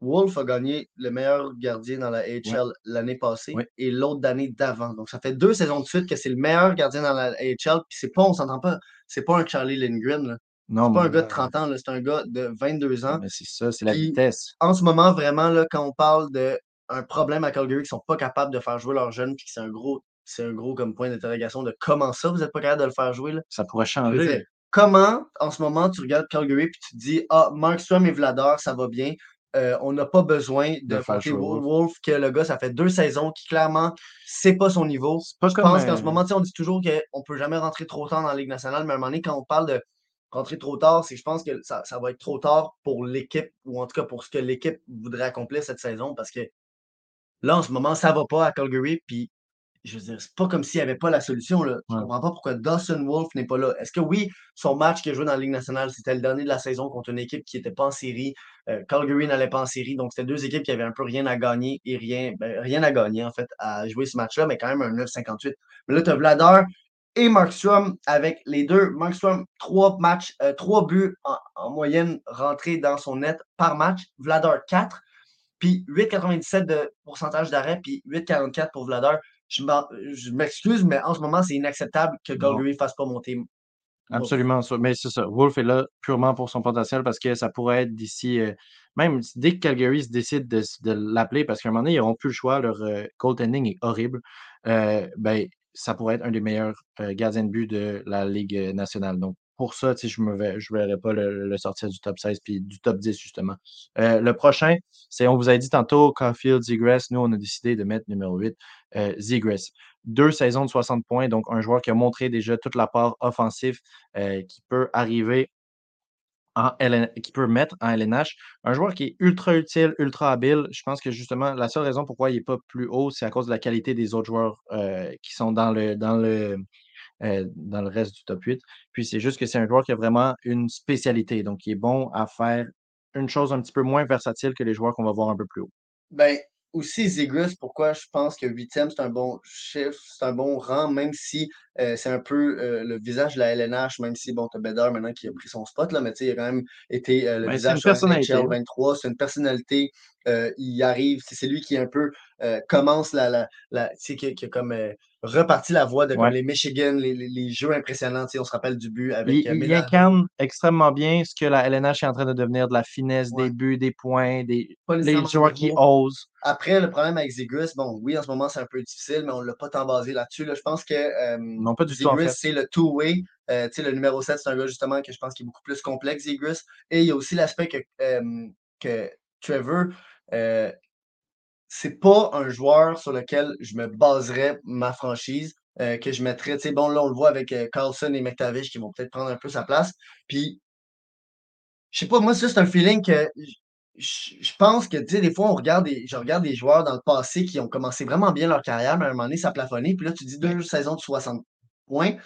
Wolf a gagné le meilleur gardien dans la AHL l'année passée Ouais. et l'autre d'année d'avant. Donc, ça fait deux saisons de suite que c'est le meilleur gardien dans la AHL. Puis c'est pas, on s'entend pas, c'est pas un Charlie Lindgren. là. Non, C'est pas un gars de 30 ans, c'est un gars de 22 ans. mais c'est ça, c'est la vitesse. En ce moment, vraiment, là, quand on parle d'un problème à Calgary qui sont pas capables de faire jouer leurs jeunes, puis que c'est un gros, c'est un gros comme point d'interrogation de comment ça, vous êtes pas capable de le faire jouer. Là? Ça pourrait changer. comment, en ce moment, tu regardes Calgary puis tu te dis Ah, Markstrom et Vladar, ça va bien. Euh, on n'a pas besoin de, De jouer Wolf. Wolf. que le gars, ça fait deux saisons qui clairement, c'est pas son niveau. pas Je pense qu'en ce moment, on dit toujours qu'on peut jamais rentrer trop tard dans la Ligue nationale, mais à un moment donné, quand on parle de rentrer trop tard, c'est que je pense que ça, ça va être trop tard pour l'équipe, ou en tout cas pour ce que l'équipe voudrait accomplir cette saison, parce que là, en ce moment, ça va pas à Calgary, puis je veux dire, c'est pas comme s'il n'y avait pas la solution. Là. Je Ouais. comprends pas pourquoi Dawson Wolf n'est pas là. Est-ce que oui, son match qu'il a joué dans la Ligue nationale, c'était le dernier de la saison contre une équipe qui n'était pas en série. Euh, Calgary n'allait pas en série. Donc, c'était deux équipes qui avaient un peu rien à gagner et rien, ben, rien à gagner, en fait, à jouer ce match-là, mais quand même un 9-58. Mais là, tu as Vladar et Markstrom avec les deux. Markstrom, trois matchs, euh, trois buts en, en moyenne rentrés dans son net par match. Vladar, 4 puis 8,97 de pourcentage d'arrêt, puis 8,44 pour Vladar. Je je m'excuse, mais en ce moment, c'est inacceptable que. Calgary ne fasse pas monter. Absolument. Mais c'est ça. Wolf est là purement pour son potentiel parce que ça pourrait être d'ici. euh, même dès que Calgary se décide de, l'appeler, parce qu'à un moment donné, ils n'auront plus le choix, leur euh, goaltending est horrible. euh, ben, ça pourrait être un des meilleurs euh, gardiens de but de la Ligue nationale. Donc, pour ça, je ne je verrais pas le, le sortir du top 16 puis du top 10, justement. Euh, le prochain, c'est, on vous a dit tantôt, Caulfield, Zegras. Nous, on a décidé de mettre numéro 8, euh, deux saisons de 60 points, donc un joueur qui a montré déjà toute la part offensive euh, qui peut arriver en LN qui peut mettre en LNH. Un joueur qui est ultra utile, ultra habile. Je pense que justement, la seule raison pourquoi il n'est pas plus haut, c'est à cause de la qualité des autres joueurs euh, qui sont dans le, dans, le, euh, dans le reste du top 8. Puis c'est juste que c'est un joueur qui a vraiment une spécialité. Donc, il est bon à faire une chose un petit peu moins versatile que les joueurs qu'on va voir un peu plus haut. Ben, aussi, Zegras, pourquoi je pense que huitième, c'est un bon chiffre, c'est un bon rang, même si euh, c'est un peu euh, le visage de la LNH, même si, bon, t'as Bédard maintenant qui a pris son spot, là, mais tu sais, il a quand même été euh, le Ben, visage personnalité, NHL là. 23, c'est une personnalité, il arrive, c'est c'est lui qui un peu commence la, la, la tu sais, qui, qui a comme reparti la voie de comme Ouais. les Michigan, les, les, les jeux impressionnants, on se rappelle du but avec Il, euh, il incarne extrêmement bien ce que la LNH est en train de devenir, de la finesse, Ouais. des buts, des points, des, les joueurs qui osent. Après, le problème avec Zegras, bon, oui, en ce moment, c'est un peu difficile, mais on ne l'a pas tant basé là-dessus. là. Je pense que euh, Non, pas du en fait. c'est le two-way. Euh, tu sais, le numéro 7, c'est un gars justement que je pense qui est beaucoup plus complexe, Zegras. Et il y a aussi l'aspect que, euh, que Trevor, euh, c'est pas un joueur sur lequel je me baserais ma franchise, euh, que je mettrais. Tu sais, bon, là, on le voit avec euh, Carlson et McTavish qui vont peut-être prendre un peu sa place. Puis, je sais pas, moi, ça, c'est un feeling que je pense que, tu sais, des fois, on regarde des, je regarde des joueurs dans le passé qui ont commencé vraiment bien leur carrière, mais à un moment donné, ça a plafonné. Puis là, tu dis deux saisons de 60 points.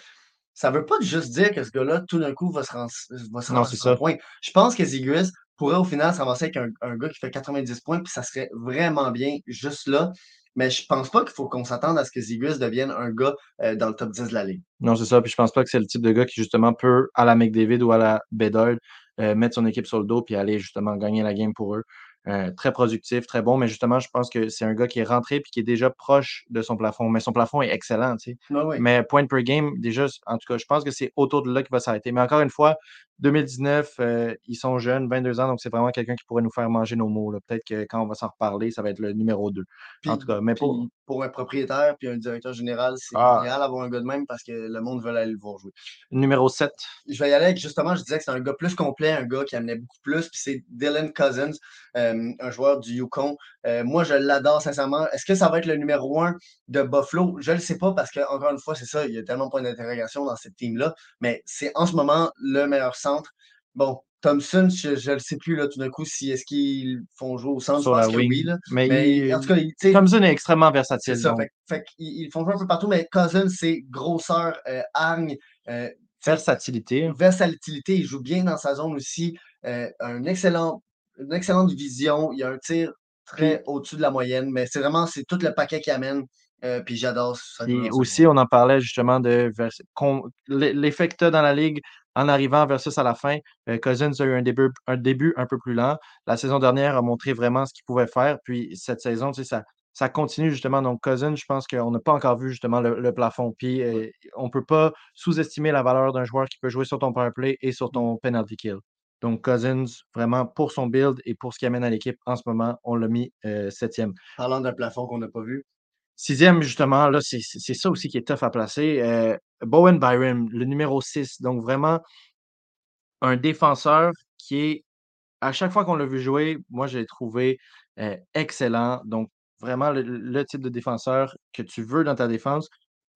Ça veut pas juste dire que ce gars-là, tout d'un coup, va se, ren- va se Non, 100 ça. points. Je pense que Zigris pourrait au final se ramasser avec un, un gars qui fait 90 points, puis ça serait vraiment bien juste là. Mais je pense pas qu'il faut qu'on s'attende à ce que Zigris devienne un gars euh, dans le top 10 de la ligue. Non, c'est ça. Puis je pense pas que c'est le type de gars qui, justement, peut, à la McDavid ou à la Bedard, euh, mettre son équipe sur le dos puis aller, justement, gagner la game pour eux. Euh, très productif, très bon. Mais justement, je pense que c'est un gars qui est rentré puis qui est déjà proche de son plafond. Mais son plafond est excellent, tu sais. Mais point per game, déjà, en tout cas, je pense que c'est autour de là qu'il va s'arrêter. Mais encore une fois, 2019, euh, ils sont jeunes, 22 ans, donc c'est vraiment quelqu'un qui pourrait nous faire manger nos mots. Peut-être que quand on va s'en reparler, ça va être le numéro 2. En tout cas, mais pour. pour un propriétaire puis un directeur général, c'est Ah. idéal d'avoir un gars de même parce que le monde veut aller le voir jouer. Numéro 7. Je vais y aller avec, justement, je disais que c'est un gars plus complet, un gars qui amenait beaucoup plus, puis c'est Dylan Cousins, euh, un joueur du Yukon. Euh, moi, je l'adore sincèrement. Est-ce que ça va être le numéro un de Buffalo? Je ne le sais pas parce que, encore une fois, c'est ça, il y a tellement de points d'interrogation dans cette team-là, mais c'est en ce moment le meilleur centre. Bon, Thompson, je ne le sais plus là, tout d'un coup, si est-ce qu'ils font jouer au centre, Sur je la que oui. Là. Mais, Mais il- en tout cas, il- Thompson est extrêmement versatile. ça. donc, Fait, ils font jouer un peu partout, mais Cousins, c'est grosseur, euh, hargne, euh, versatilité. versatilité. Il joue bien dans sa zone aussi. Euh, un excellent, une excellente vision. Il a un tir très au-dessus de la moyenne, mais c'est vraiment c'est tout le paquet qu'il amène. Euh, puis j'adore ça. Puis aussi, on en parlait justement de l'effet que tu as dans la ligue en arrivant versus à la fin. Euh, Cousins a eu un début, un début un peu plus lent. La saison dernière a montré vraiment ce qu'il pouvait faire. Puis cette saison, tu sais, ça, ça continue justement. Donc, Cousins, je pense qu'on n'a pas encore vu justement le, le plafond. Puis euh, on ne peut pas sous-estimer la valeur d'un joueur qui peut jouer sur ton power play et sur ton penalty kill. Donc, Cousins, vraiment, pour son build et pour ce qu'il amène à l'équipe en ce moment, on l'a mis euh, septième. Parlant d'un plafond qu'on n'a pas vu. Sixième, justement, là, c'est ça aussi qui est tough à placer. Euh, Bowen Byron, le numéro 6. Donc, vraiment, un défenseur qui est à chaque fois qu'on l'a vu jouer, moi, je l'ai trouvé euh, excellent. Donc, vraiment le type de défenseur que tu veux dans ta défense.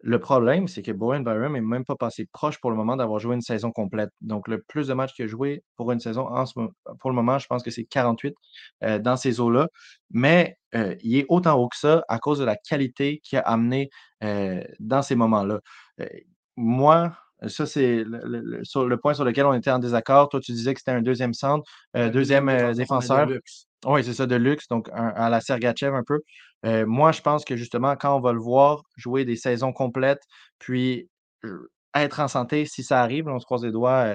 Le problème, c'est que Bowen Byram n'est même pas passé proche pour le moment d'avoir joué une saison complète. Donc, le plus de matchs qu'il a joué pour une saison, en ce, pour le moment, je pense que c'est 48 euh, dans ces eaux-là. Mais euh, il est autant haut que ça à cause de la qualité qu'il a amené euh, dans ces moments-là. moi, ça, c'est le, le point sur lequel on était en désaccord. Toi, tu disais que c'était un deuxième centre, deuxième, défenseur. Oui, c'est ça, de luxe, donc à la Sergachev un peu. moi, je pense que justement, quand on va le voir jouer des saisons complètes, puis être en santé, si ça arrive, on se croise les doigts,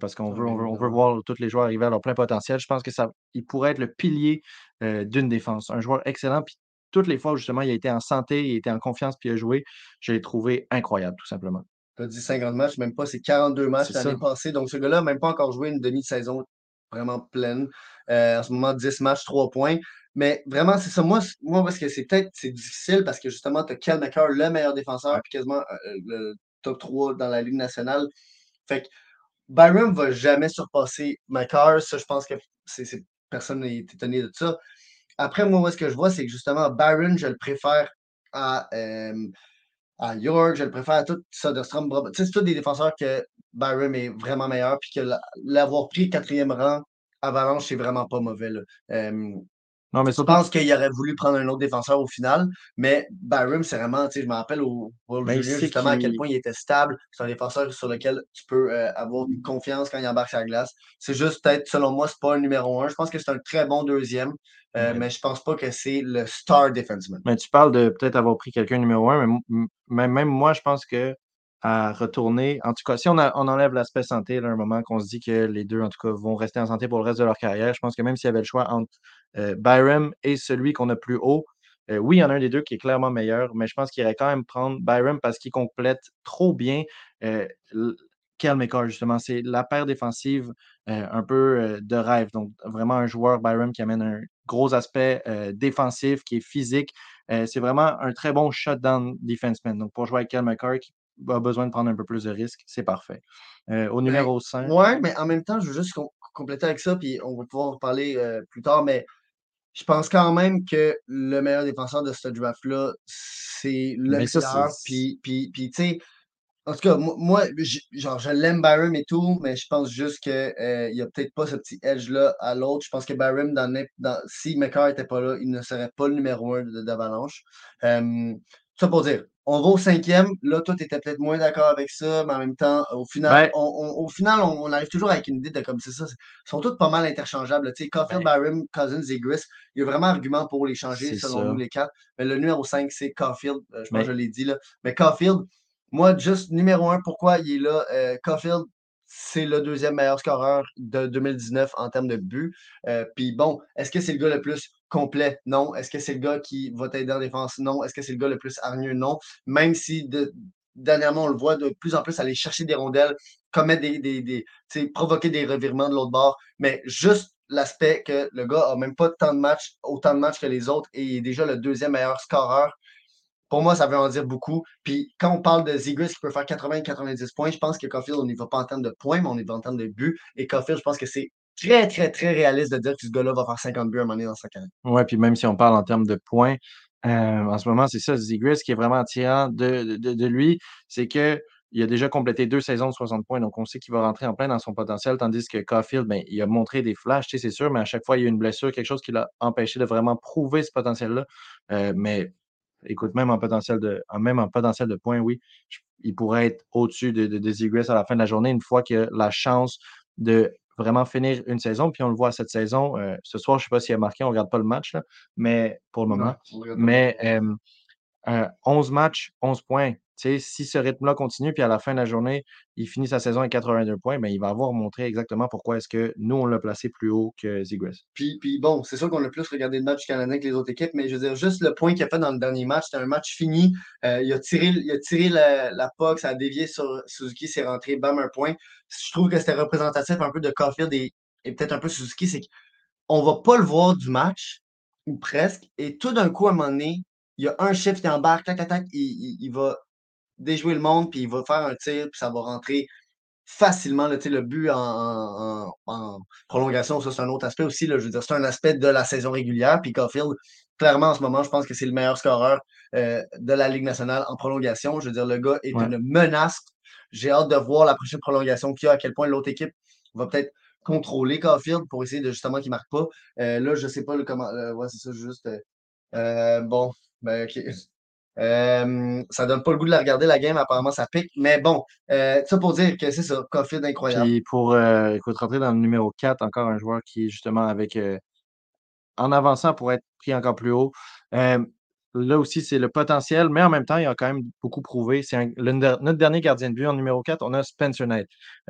parce qu'on veut, on veut, voir tous les joueurs arriver à leur plein potentiel. Je pense que ça, il pourrait être le pilier d'une défense. Un joueur excellent, puis toutes les fois où justement il a été en santé, il a été en confiance, puis il a joué, je l'ai trouvé incroyable, tout simplement. Tu as dit 50 matchs, même pas, c'est 42 matchs l'année passée. Donc, ce gars-là n'a même pas encore joué une demi-saison vraiment pleine. Euh, en ce moment, 10 matchs, 3 points. Mais vraiment, c'est ça. Moi, moi parce que c'est peut-être c'est difficile parce que justement, tu as McCarr, le meilleur défenseur, puis quasiment euh, le top 3 dans la Ligue nationale. Fait que Byron ne va jamais surpasser McCarr. Ça, je pense que personne n'est étonné de ça. Après, moi, ce que je vois, c'est que justement, Byron, je le préfère à, euh, à York, je le préfère à tout Soderstrom. C'est tous des défenseurs que Byron est vraiment meilleur, puis que l'avoir pris quatrième rang Avalanche, c'est vraiment pas mauvais. Non, mais je pense qu'il aurait voulu prendre un autre défenseur au final, mais Byron, c'est vraiment, tu sais, je me rappelle au World Junior, justement à quel point il était stable. C'est un défenseur sur lequel tu peux euh, avoir une confiance quand il embarque sur la glace. C'est juste peut-être, selon moi, c'est pas un numéro un. Je pense que c'est un très bon deuxième, euh, mais je pense pas que c'est le star defenseman. Mais tu parles de peut-être avoir pris quelqu'un numéro un, mais même moi, je pense que à retourner. En tout cas, si on, enlève l'aspect santé, là, un moment qu'on se dit que les deux, en tout cas, vont rester en santé pour le reste de leur carrière, je pense que même s'il y avait le choix entre euh, Byram et celui qu'on a plus haut, euh, oui, il y en a un des deux qui est clairement meilleur, mais je pense qu'il irait quand même prendre Byram parce qu'il complète trop bien euh, justement. C'est la paire défensive euh, un peu de rêve. Donc, vraiment un joueur, Byram, qui amène un gros aspect défensif, qui est physique. c'est vraiment un très bon shutdown defenseman. Donc, pour jouer avec Kel McCarr, qui a besoin de prendre un peu plus de risques, c'est parfait. Euh, au ben, numéro 5. Oui, mais en même temps, je veux juste compléter avec ça, puis on va pouvoir en reparler euh, plus tard, mais je pense quand même que le meilleur défenseur de ce draft-là, c'est le meilleur. Puis, puis, puis tu sais, en tout cas, moi, je, genre, je l'aime Byron et tout, mais je pense juste qu'il euh, n'y a peut-être pas ce petit edge-là à l'autre. Je pense que Byron, dans, dans, si McCarr n'était pas là, il ne serait pas le numéro un d'Avalanche. Ça pour dire, on va au cinquième. Là, toi, tu étais peut-être moins d'accord avec ça, mais en même temps, au final, on, au final, on, arrive toujours avec une idée de comme c'est ça. Ils sont tous pas mal interchangeables. Tu sais, Caulfield, Barham, Cousins et Gris, il y a vraiment argument pour les changer selon nous les quatre. Mais le numéro 5, c'est Caulfield. Euh, je pense que je l'ai dit là. Mais Caulfield, moi, juste numéro un, pourquoi il est là? Euh, Caulfield, c'est le deuxième meilleur scoreur de 2019 en termes de buts. Euh, puis bon, est-ce que c'est le gars le plus complet? Non. Est-ce que c'est le gars qui va t'aider en défense? Non. Est-ce que c'est le gars le plus hargneux? Non. Même si dernièrement, on le voit de plus en plus aller chercher des rondelles, commettre des, des, provoquer des revirements de l'autre bord. Mais juste l'aspect que le gars a même pas tant de matchs, autant de matchs que les autres et est déjà le deuxième meilleur scoreur pour moi, ça veut en dire beaucoup. Puis quand on parle de Zigris qui peut faire 80-90 points, je pense que Caulfield, on n'y va pas en termes de points, mais on y va en termes de buts. Et Caulfield, je pense que c'est très, très, très réaliste de dire que ce gars-là va faire 50 buts à un moment donné dans sa carrière. Oui, puis même si on parle en termes de points, euh, en ce moment, c'est ça, Zigris qui est vraiment attirant de, de, lui, c'est que il a déjà complété deux saisons de 60 points, donc on sait qu'il va rentrer en plein dans son potentiel, tandis que Caulfield, ben, il a montré des flashs, c'est sûr, mais à chaque fois, il y a une blessure, quelque chose qui l'a empêché de vraiment prouver ce potentiel-là. Euh, mais écoute, même en potentiel de, même en potentiel de points, oui, il pourrait être au-dessus de, de, à la fin de la journée une fois qu'il a la chance de vraiment finir une saison. Puis on le voit cette saison. Euh, ce soir, je ne sais pas s'il a marqué, on ne regarde pas le match, mais pour le moment. mais 11 matchs, 11 points si ce rythme-là continue, puis à la fin de la journée, il finit sa saison avec 82 points, mais ben, il va avoir montré exactement pourquoi est-ce que nous, on l'a placé plus haut que Zigris. Puis, puis bon, c'est sûr qu'on a plus regardé le match canadien que les autres équipes, mais je veux dire, juste le point qu'il a fait dans le dernier match, c'était un match fini. Euh, il a tiré, il a tiré la, la ça a dévié sur Suzuki, c'est rentré, bam, un point. Je trouve que c'était représentatif un peu de Caulfield et, et peut-être un peu Suzuki, c'est qu'on va pas le voir du match, ou presque, et tout d'un coup, à un moment donné, il y a un chiffre qui embarque, tac, tac, tac, il, il va déjouer le monde, puis il va faire un tir, puis ça va rentrer facilement là, le but en, en- en- en prolongation. Ça, c'est un autre aspect aussi. Là, je veux dire, c'est un aspect de la saison régulière. Puis Caulfield, clairement, en ce moment, je pense que c'est le meilleur scoreur euh, de la Ligue nationale en prolongation. Je veux dire, le gars est Ouais. une menace. J'ai hâte de voir la prochaine prolongation qu'il y a, à quel point l'autre équipe va peut-être contrôler Caulfield pour essayer de justement qu'il ne marque pas. Euh, là, je ne sais pas le comment. euh, ouais, c'est ça, juste. bon, ben, ok. Euh, ça donne pas le goût de la regarder, la game. Apparemment, ça pique. Mais bon, euh, ça pour dire que c'est ça, Caulfield incroyable. Puis pour euh, rentrer dans le numéro 4, encore un joueur qui justement avec euh, en avançant pour être pris encore plus haut. Là aussi, c'est le potentiel, mais en même temps, il a quand même beaucoup prouvé. C'est notre dernier gardien de but en numéro 4, on a Spencer Knight.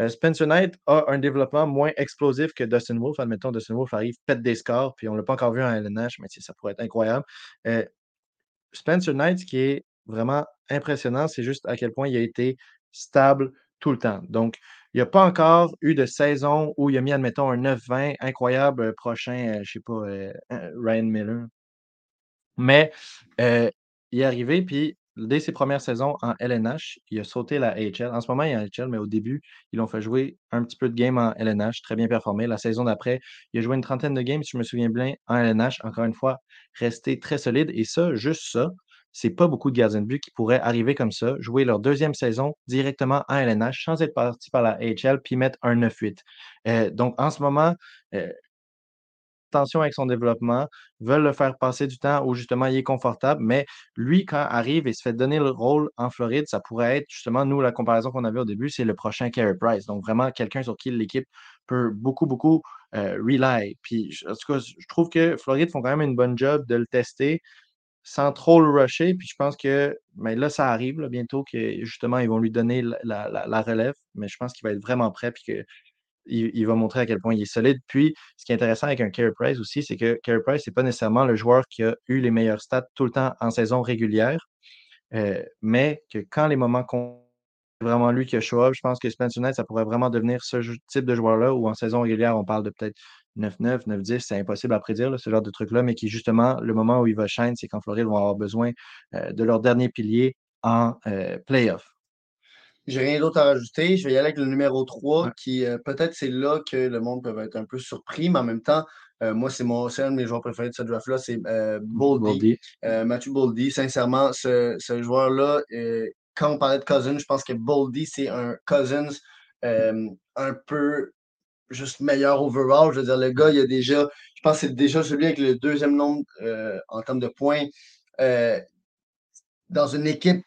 Spencer Knight a un développement moins explosif que Dustin Wolf. Admettons, Dustin Wolf arrive, pète des scores, puis on ne l'a pas encore vu en LNH, mais ça pourrait être incroyable. Spencer Knight, ce qui est vraiment impressionnant, c'est juste à quel point il a été stable tout le temps. Donc, il n'y a pas encore eu de saison où il a mis, admettons, un 9-20 incroyable euh, prochain, euh, je ne sais pas, euh, Ryan Miller. Mais il est arrivé, puis dès ses premières saisons en LNH, il a sauté la AHL. En ce moment, il est en AHL, mais au début, ils l'ont fait jouer un petit peu de game en LNH, très bien performé. La saison d'après, il a joué une trentaine de games, si je me souviens bien, en LNH. Encore une fois, resté très solide. Et ça, juste ça, c'est pas beaucoup de gardiens de but qui pourraient arriver comme ça, jouer leur deuxième saison directement en LNH sans être parti par la AHL, puis mettre un 9-8. Euh, donc, en ce moment, euh, attention avec son développement, veulent le faire passer du temps où justement il est confortable, mais lui, quand arrive et se fait donner le rôle en Floride, ça pourrait être justement, nous, la comparaison qu'on avait au début, c'est le prochain Carey Price. Donc vraiment quelqu'un sur qui l'équipe peut beaucoup, beaucoup euh, rely. Puis en tout cas, je trouve que Floride font quand même une bonne job de le tester sans trop le rusher. Puis je pense que mais là, ça arrive bientôt que justement, ils vont lui donner la- la relève, mais je pense qu'il va être vraiment prêt puis que il, va montrer à quel point il est solide. Puis, ce qui est intéressant avec un Carey Price aussi, c'est que Carey Price, c'est pas nécessairement le joueur qui a eu les meilleurs stats tout le temps en saison régulière, euh, mais que quand les moments comptent, c'est vraiment lui qui a show. Je pense que Spencer Knight, ça pourrait vraiment devenir ce type de joueur-là, où en saison régulière, on parle de peut-être 9-9, 9-10, c'est impossible à prédire, ce genre de truc-là, mais qui justement, le moment où il va shine, c'est quand Floride vont avoir besoin euh, de leur dernier pilier en euh, playoff. J'ai rien d'autre à rajouter. Je vais y aller avec le numéro 3, Ouais. qui euh, peut-être c'est là que le monde peut être un peu surpris, mais en même temps, euh, moi, c'est mon c'est un de mes joueurs préférés de ce draft-là, c'est euh, Boldy. Boldy. Euh, Matthew Boldy, sincèrement, ce, ce joueur-là, quand on parlait de Cousins, je pense que Boldy, c'est un Cousins un peu juste meilleur overall. Je veux dire, le gars, il a déjà, je pense que c'est déjà celui avec le deuxième nombre en termes de points dans une équipe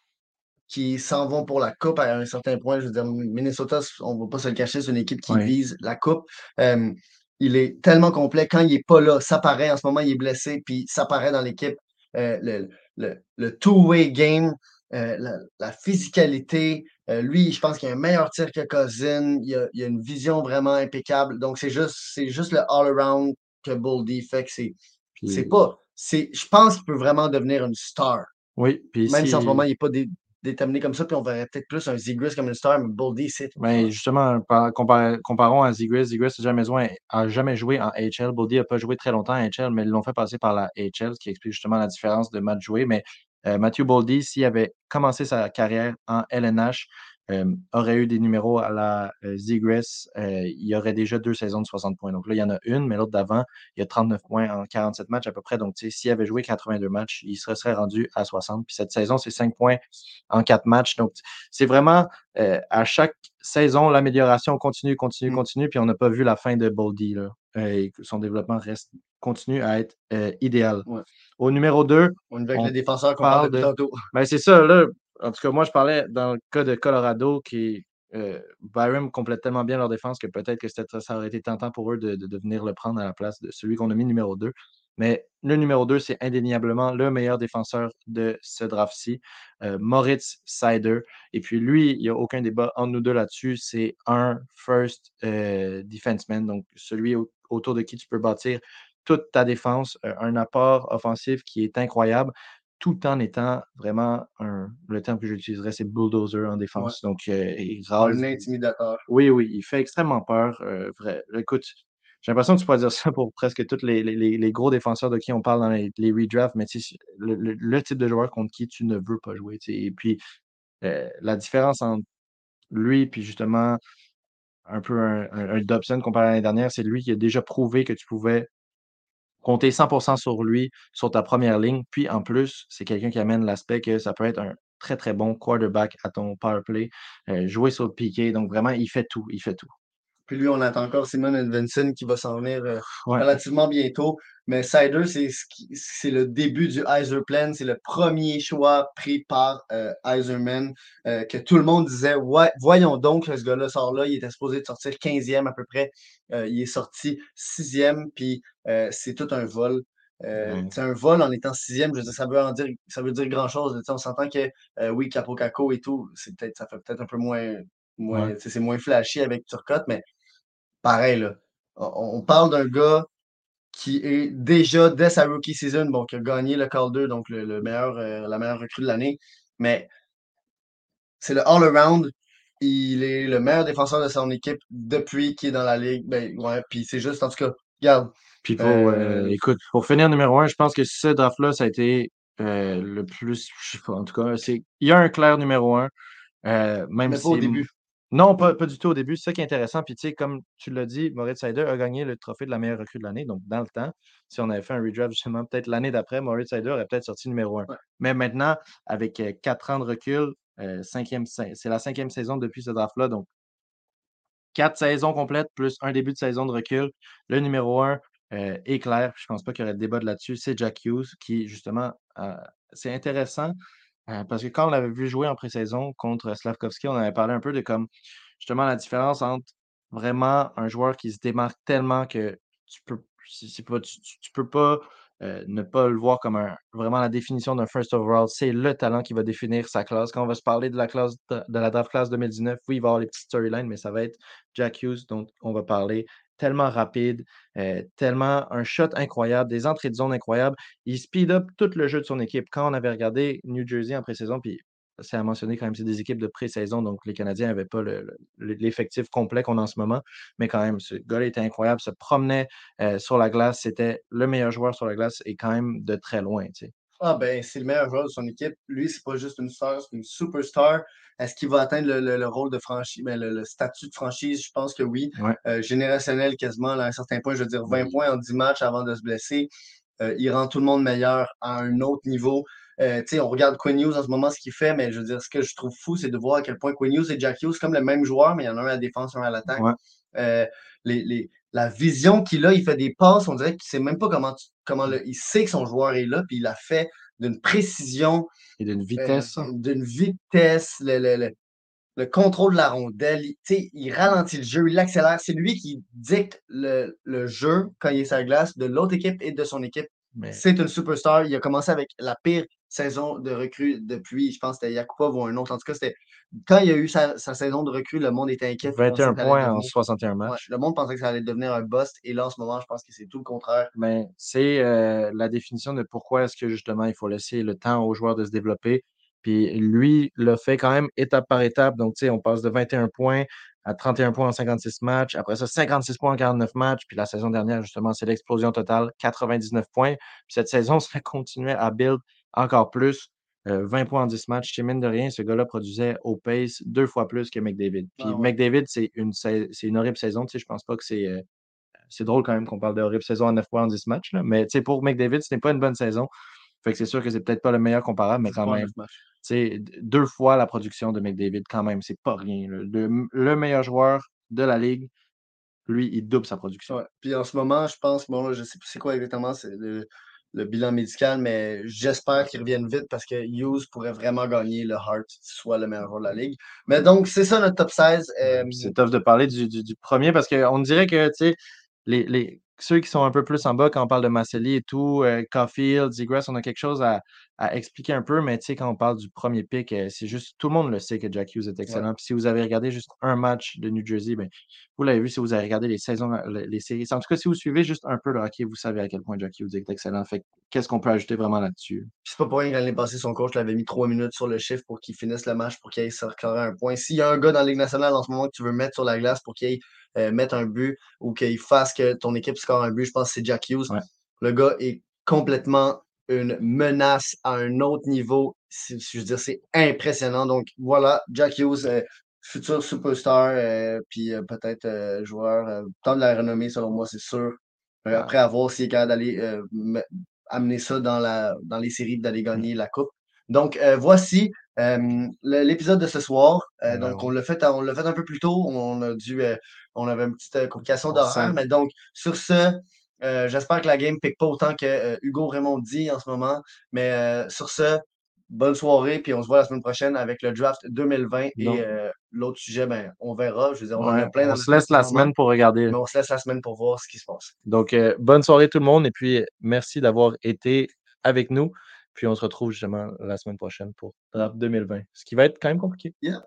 qui s'en vont pour la coupe à un certain point. Je veux dire, Minnesota, on ne va pas se le cacher, c'est une équipe qui Oui. vise la coupe. Euh, il est tellement complet. Quand il n'est pas là, ça paraît. En ce moment, il est blessé, puis ça paraît dans l'équipe. Euh, le le, le two-way game, euh, la, la physicalité. Euh, lui, je pense qu'il a un meilleur tir que Cousin. Il a, il a une vision vraiment impeccable. Donc, c'est juste, c'est juste le all-around que Boldy fait que c'est, pas. C'est, je pense qu'il peut vraiment devenir une star. Oui, puis Même si en ce moment, il n'est pas dé- déterminé comme ça, puis on verrait peut-être plus un Zegras comme une star, mais Boldy, c'est. Mais justement, par- compar- comparons à Zegras. Zegras n'a jamais, jamais joué en HL. Boldy n'a pas joué très longtemps en HL, mais ils l'ont fait passer par la HL, ce qui explique justement la différence de match joué. Mais euh, Matthew Boldy, s'il avait commencé sa carrière en LNH, aurait eu des numéros à la euh, Zegras, euh, il y aurait déjà deux saisons de 60 points. Donc là, il y en a une, mais l'autre d'avant, il y a 39 points en 47 matchs à peu près. Donc, tu sais, s'il avait joué 82 matchs, il se serait rendu à 60. Puis cette saison, c'est 5 points en 4 matchs. Donc, c'est vraiment euh, à chaque saison, l'amélioration continue, continue, Mm. continue. Puis on n'a pas vu la fin de Boldy. Là. Euh, son développement reste, continue à être euh, idéal. Ouais. Au numéro 2, On est avec On le défenseur qu'on parle de- tantôt. ben c'est ça, là. En tout cas, moi, je parlais dans le cas de Colorado, qui euh, Byram complète tellement bien leur défense que peut-être que ça aurait été tentant pour eux de, venir le prendre à la place de celui qu'on a mis numéro 2. Mais le numéro 2, c'est indéniablement le meilleur défenseur de ce draft-ci, euh, Moritz Seider. Et puis lui, il n'y a aucun débat entre nous deux là-dessus. C'est un first euh, defenseman, donc celui au- autour de qui tu peux bâtir toute ta défense, euh, un apport offensif qui est incroyable tout en étant vraiment un. Le terme que j'utiliserais, c'est bulldozer en défense. Donc, euh, il rase. Un intimidateur. Oui, oui, il fait extrêmement peur. euh, vrai. Écoute, j'ai l'impression que tu pourrais dire ça pour presque tous les, les- les- les gros défenseurs de qui on parle dans les, les redrafts, mais le, le- le type de joueur contre qui tu ne veux pas jouer. Et puis, euh, la différence entre lui puis justement un peu un, un, Dobson comparé à l'année dernière. C'est lui qui a déjà prouvé que tu pouvais compter 100% sur lui, sur ta première ligne. Puis en plus, c'est quelqu'un qui amène l'aspect que ça peut être un très, très bon quarterback à ton power play, euh, jouer sur le piqué. Donc vraiment, il fait tout, il fait tout. Puis lui, on attend encore Simon Edvinson qui va s'en venir euh, relativement bientôt. Mais Sider, c'est le début du Heiser Plan. C'est le premier choix pris par euh, Heiserman euh, que tout le monde disait ouais, voyons donc ce gars-là sort là. Il était supposé de sortir 15e à peu près. il est sorti 6e, puis c'est tout un vol. C'est un vol en étant sixième, je veux dire, ça veut dire, ça veut dire grand chose. On s'entend que oui, Capo Caco et tout, c'est peut-être, ça fait peut-être un peu moins, moins c'est moins flashy avec Turcotte, mais pareil, là, on parle d'un gars qui est déjà, dès sa rookie season, bon, qui a gagné le Calder, donc le, meilleur, euh, la meilleure recrue de l'année. Mais c'est le all-around. Il est le meilleur défenseur de son équipe depuis qu'il est dans la ligue. Ben, ouais, puis c'est juste, en tout cas, regarde. Puis pour, euh, euh, écoute, pour finir numéro un, je pense que ce draft-là, ça a été le plus, je sais pas, en tout cas, c'est, il y a un clair numéro un. même Mais pas au début. Non, pas, du tout au début. C'est ça qui est intéressant. Puis, tu sais, comme tu l'as dit, Moritz Sider a gagné le trophée de la meilleure recrue de l'année. Donc, dans le temps, si on avait fait un redraft, justement, peut-être l'année d'après, Moritz Sider aurait peut-être sorti numéro un. Mais maintenant, avec euh, quatre ans de recul, euh, c'est la cinquième saison depuis ce draft-là. Donc, quatre saisons complètes plus un début de saison de recul. Le numéro un euh, est clair. Je ne pense pas qu'il y aurait de débat là-dessus. C'est Jack Hughes qui, justement, c'est intéressant euh, parce que quand on l'avait vu jouer en pré-saison contre Slavkovski, on avait parlé un peu de comme justement la différence entre vraiment un joueur qui se démarque tellement que tu peux, pas, tu, peux pas euh, ne pas le voir comme un, vraiment la définition d'un first overall. C'est le talent qui va définir sa classe. Quand on va se parler de la classe de, la draft class 2019, oui, il va y avoir les petites storylines, mais ça va être Jack Hughes dont on va parler tellement rapide, euh, tellement un shot incroyable, des entrées de zone incroyables. Il speed up tout le jeu de son équipe. Quand on avait regardé New Jersey en pré-saison, puis c'est à mentionner quand même, c'est des équipes de pré-saison, donc les Canadiens n'avaient pas l'effectif complet qu'on a en ce moment, mais quand même, ce gars-là était incroyable, se promenait euh, sur la glace, c'était le meilleur joueur sur la glace et quand même de très loin. Tu. Ah ben, c'est le meilleur joueur de son équipe. Lui, c'est pas juste une star, c'est une superstar. Est-ce qu'il va atteindre le, rôle de franchise, ben, le, statut de franchise? Je pense que oui. Euh, générationnel quasiment, à un certain point, je veux dire 20 points en 10 matchs avant de se blesser. Euh, il rend tout le monde meilleur à un autre niveau. Euh, on regarde Quinn Hughes en ce moment, ce qu'il fait, mais je veux dire, ce que je trouve fou, c'est de voir à quel point Quinn Hughes et Jack Hughes, comme le même joueur, mais il y en a un à la défense, un à l'attaque. les, la vision qu'il a, il fait des passes, on dirait qu'il ne sait même pas comment, comment le, il sait que son joueur est là, puis il a fait d'une précision. Et d'une vitesse. Euh, d'une vitesse, le, le, contrôle de la rondelle. Il, il ralentit le jeu, il l'accélère. C'est lui qui dicte le, jeu quand il est sur la glace de l'autre équipe et de son équipe. C'est une superstar. Il a commencé avec la pire saison de recrue depuis, je pense, c'était Yakupov ou un autre. En tout cas, c'était quand il y a eu sa, saison de recrue, le monde était inquiet. 21 points en 61 matchs. le monde pensait que ça allait devenir un bust. Et là, en ce moment, je pense que c'est tout le contraire. Mais c'est euh, la définition de pourquoi est-ce que justement il faut laisser le temps aux joueurs de se développer. Puis lui le fait quand même étape par étape. Donc, tu sais, on passe de 21 points à 31 points en 56 matchs. Après ça, 56 points en 49 matchs. Puis la saison dernière, justement, c'est l'explosion totale, 99 points. Puis cette saison, ça continuait à build encore plus. 20 euh, points en 10 matchs. Chez mine de rien, ce gars-là produisait au pace deux fois plus que McDavid. Puis ah McDavid, c'est une, une horrible saison. Tu sais, je pense pas que c'est. Euh, c'est drôle quand même qu'on parle de horrible saison à 9 points en 10 matchs. Là. Mais tu sais, pour McDavid, ce n'est pas une bonne saison. Fait que c'est sûr que c'est peut-être pas le meilleur comparable, mais quand même. C'est deux fois la production de McDavid, quand même, c'est pas rien. Le, meilleur joueur de la ligue, lui, il double sa production. Puis en ce moment, je pense, bon, je sais plus c'est quoi exactement, c'est le, le bilan médical, mais j'espère qu'il revienne vite parce que Hughes pourrait vraiment gagner le Hart, soit le meilleur joueur de la ligue. Mais donc, c'est ça notre top 16. Euh, c'est tough de parler du, du, premier parce qu'on dirait que, tu sais, les, les, ceux qui sont un peu plus en bas, quand on parle de Masseli et tout, euh, Caulfield, Zigrass, on a quelque chose à, expliquer un peu, mais tu sais, quand on parle du premier pick, euh, c'est juste, tout le monde le sait que Jack Hughes est excellent. Puis si vous avez regardé juste un match de New Jersey, ben, vous l'avez vu si vous avez regardé les saisons, les, séries. En tout cas, si vous suivez juste un peu le hockey, vous savez à quel point Jack Hughes est excellent. Fait qu'est-ce qu'on peut ajouter vraiment là-dessus? C'est pas pour rien que l'année passée, son coach l'avait mis trois minutes sur le chiffre pour qu'il finisse le match, pour qu'il ait un point. S'il y a un gars dans la Ligue nationale en ce moment que tu veux mettre sur la glace pour qu'il ait euh, mettre un but ou qu'il fasse que ton équipe score un but. Je pense que c'est Jack Hughes. Le gars est complètement une menace à un autre niveau. Je veux dire, c'est impressionnant. Donc voilà, Jack Hughes, euh, futur superstar, euh, puis peut-être joueur, tant de la renommée selon moi, c'est sûr. Après avoir s'il est capable d'aller me- amener ça dans, la, dans les séries, d'aller gagner la coupe. Donc euh, voici euh, l'épisode de ce soir. Euh, Ben donc oui. on l'a fait, on l'a fait un peu plus tôt. On a dû, on avait une petite complication On d'horaire, mais donc sur ce. J'espère que la game pique pas autant que Hugo Raymond dit en ce moment. Mais sur ce, bonne soirée, puis on se voit la semaine prochaine avec le draft 2020 et Donc- l'autre sujet, ben, on verra. Je veux dire, on en a plein on se laisse la semaine pour regarder. Mais on se laisse la semaine pour voir ce qui se passe. Donc, bonne soirée tout le monde et puis merci d'avoir été avec nous. Puis on se retrouve justement la semaine prochaine pour Draft 2020, ce qui va être quand même compliqué. Yeah.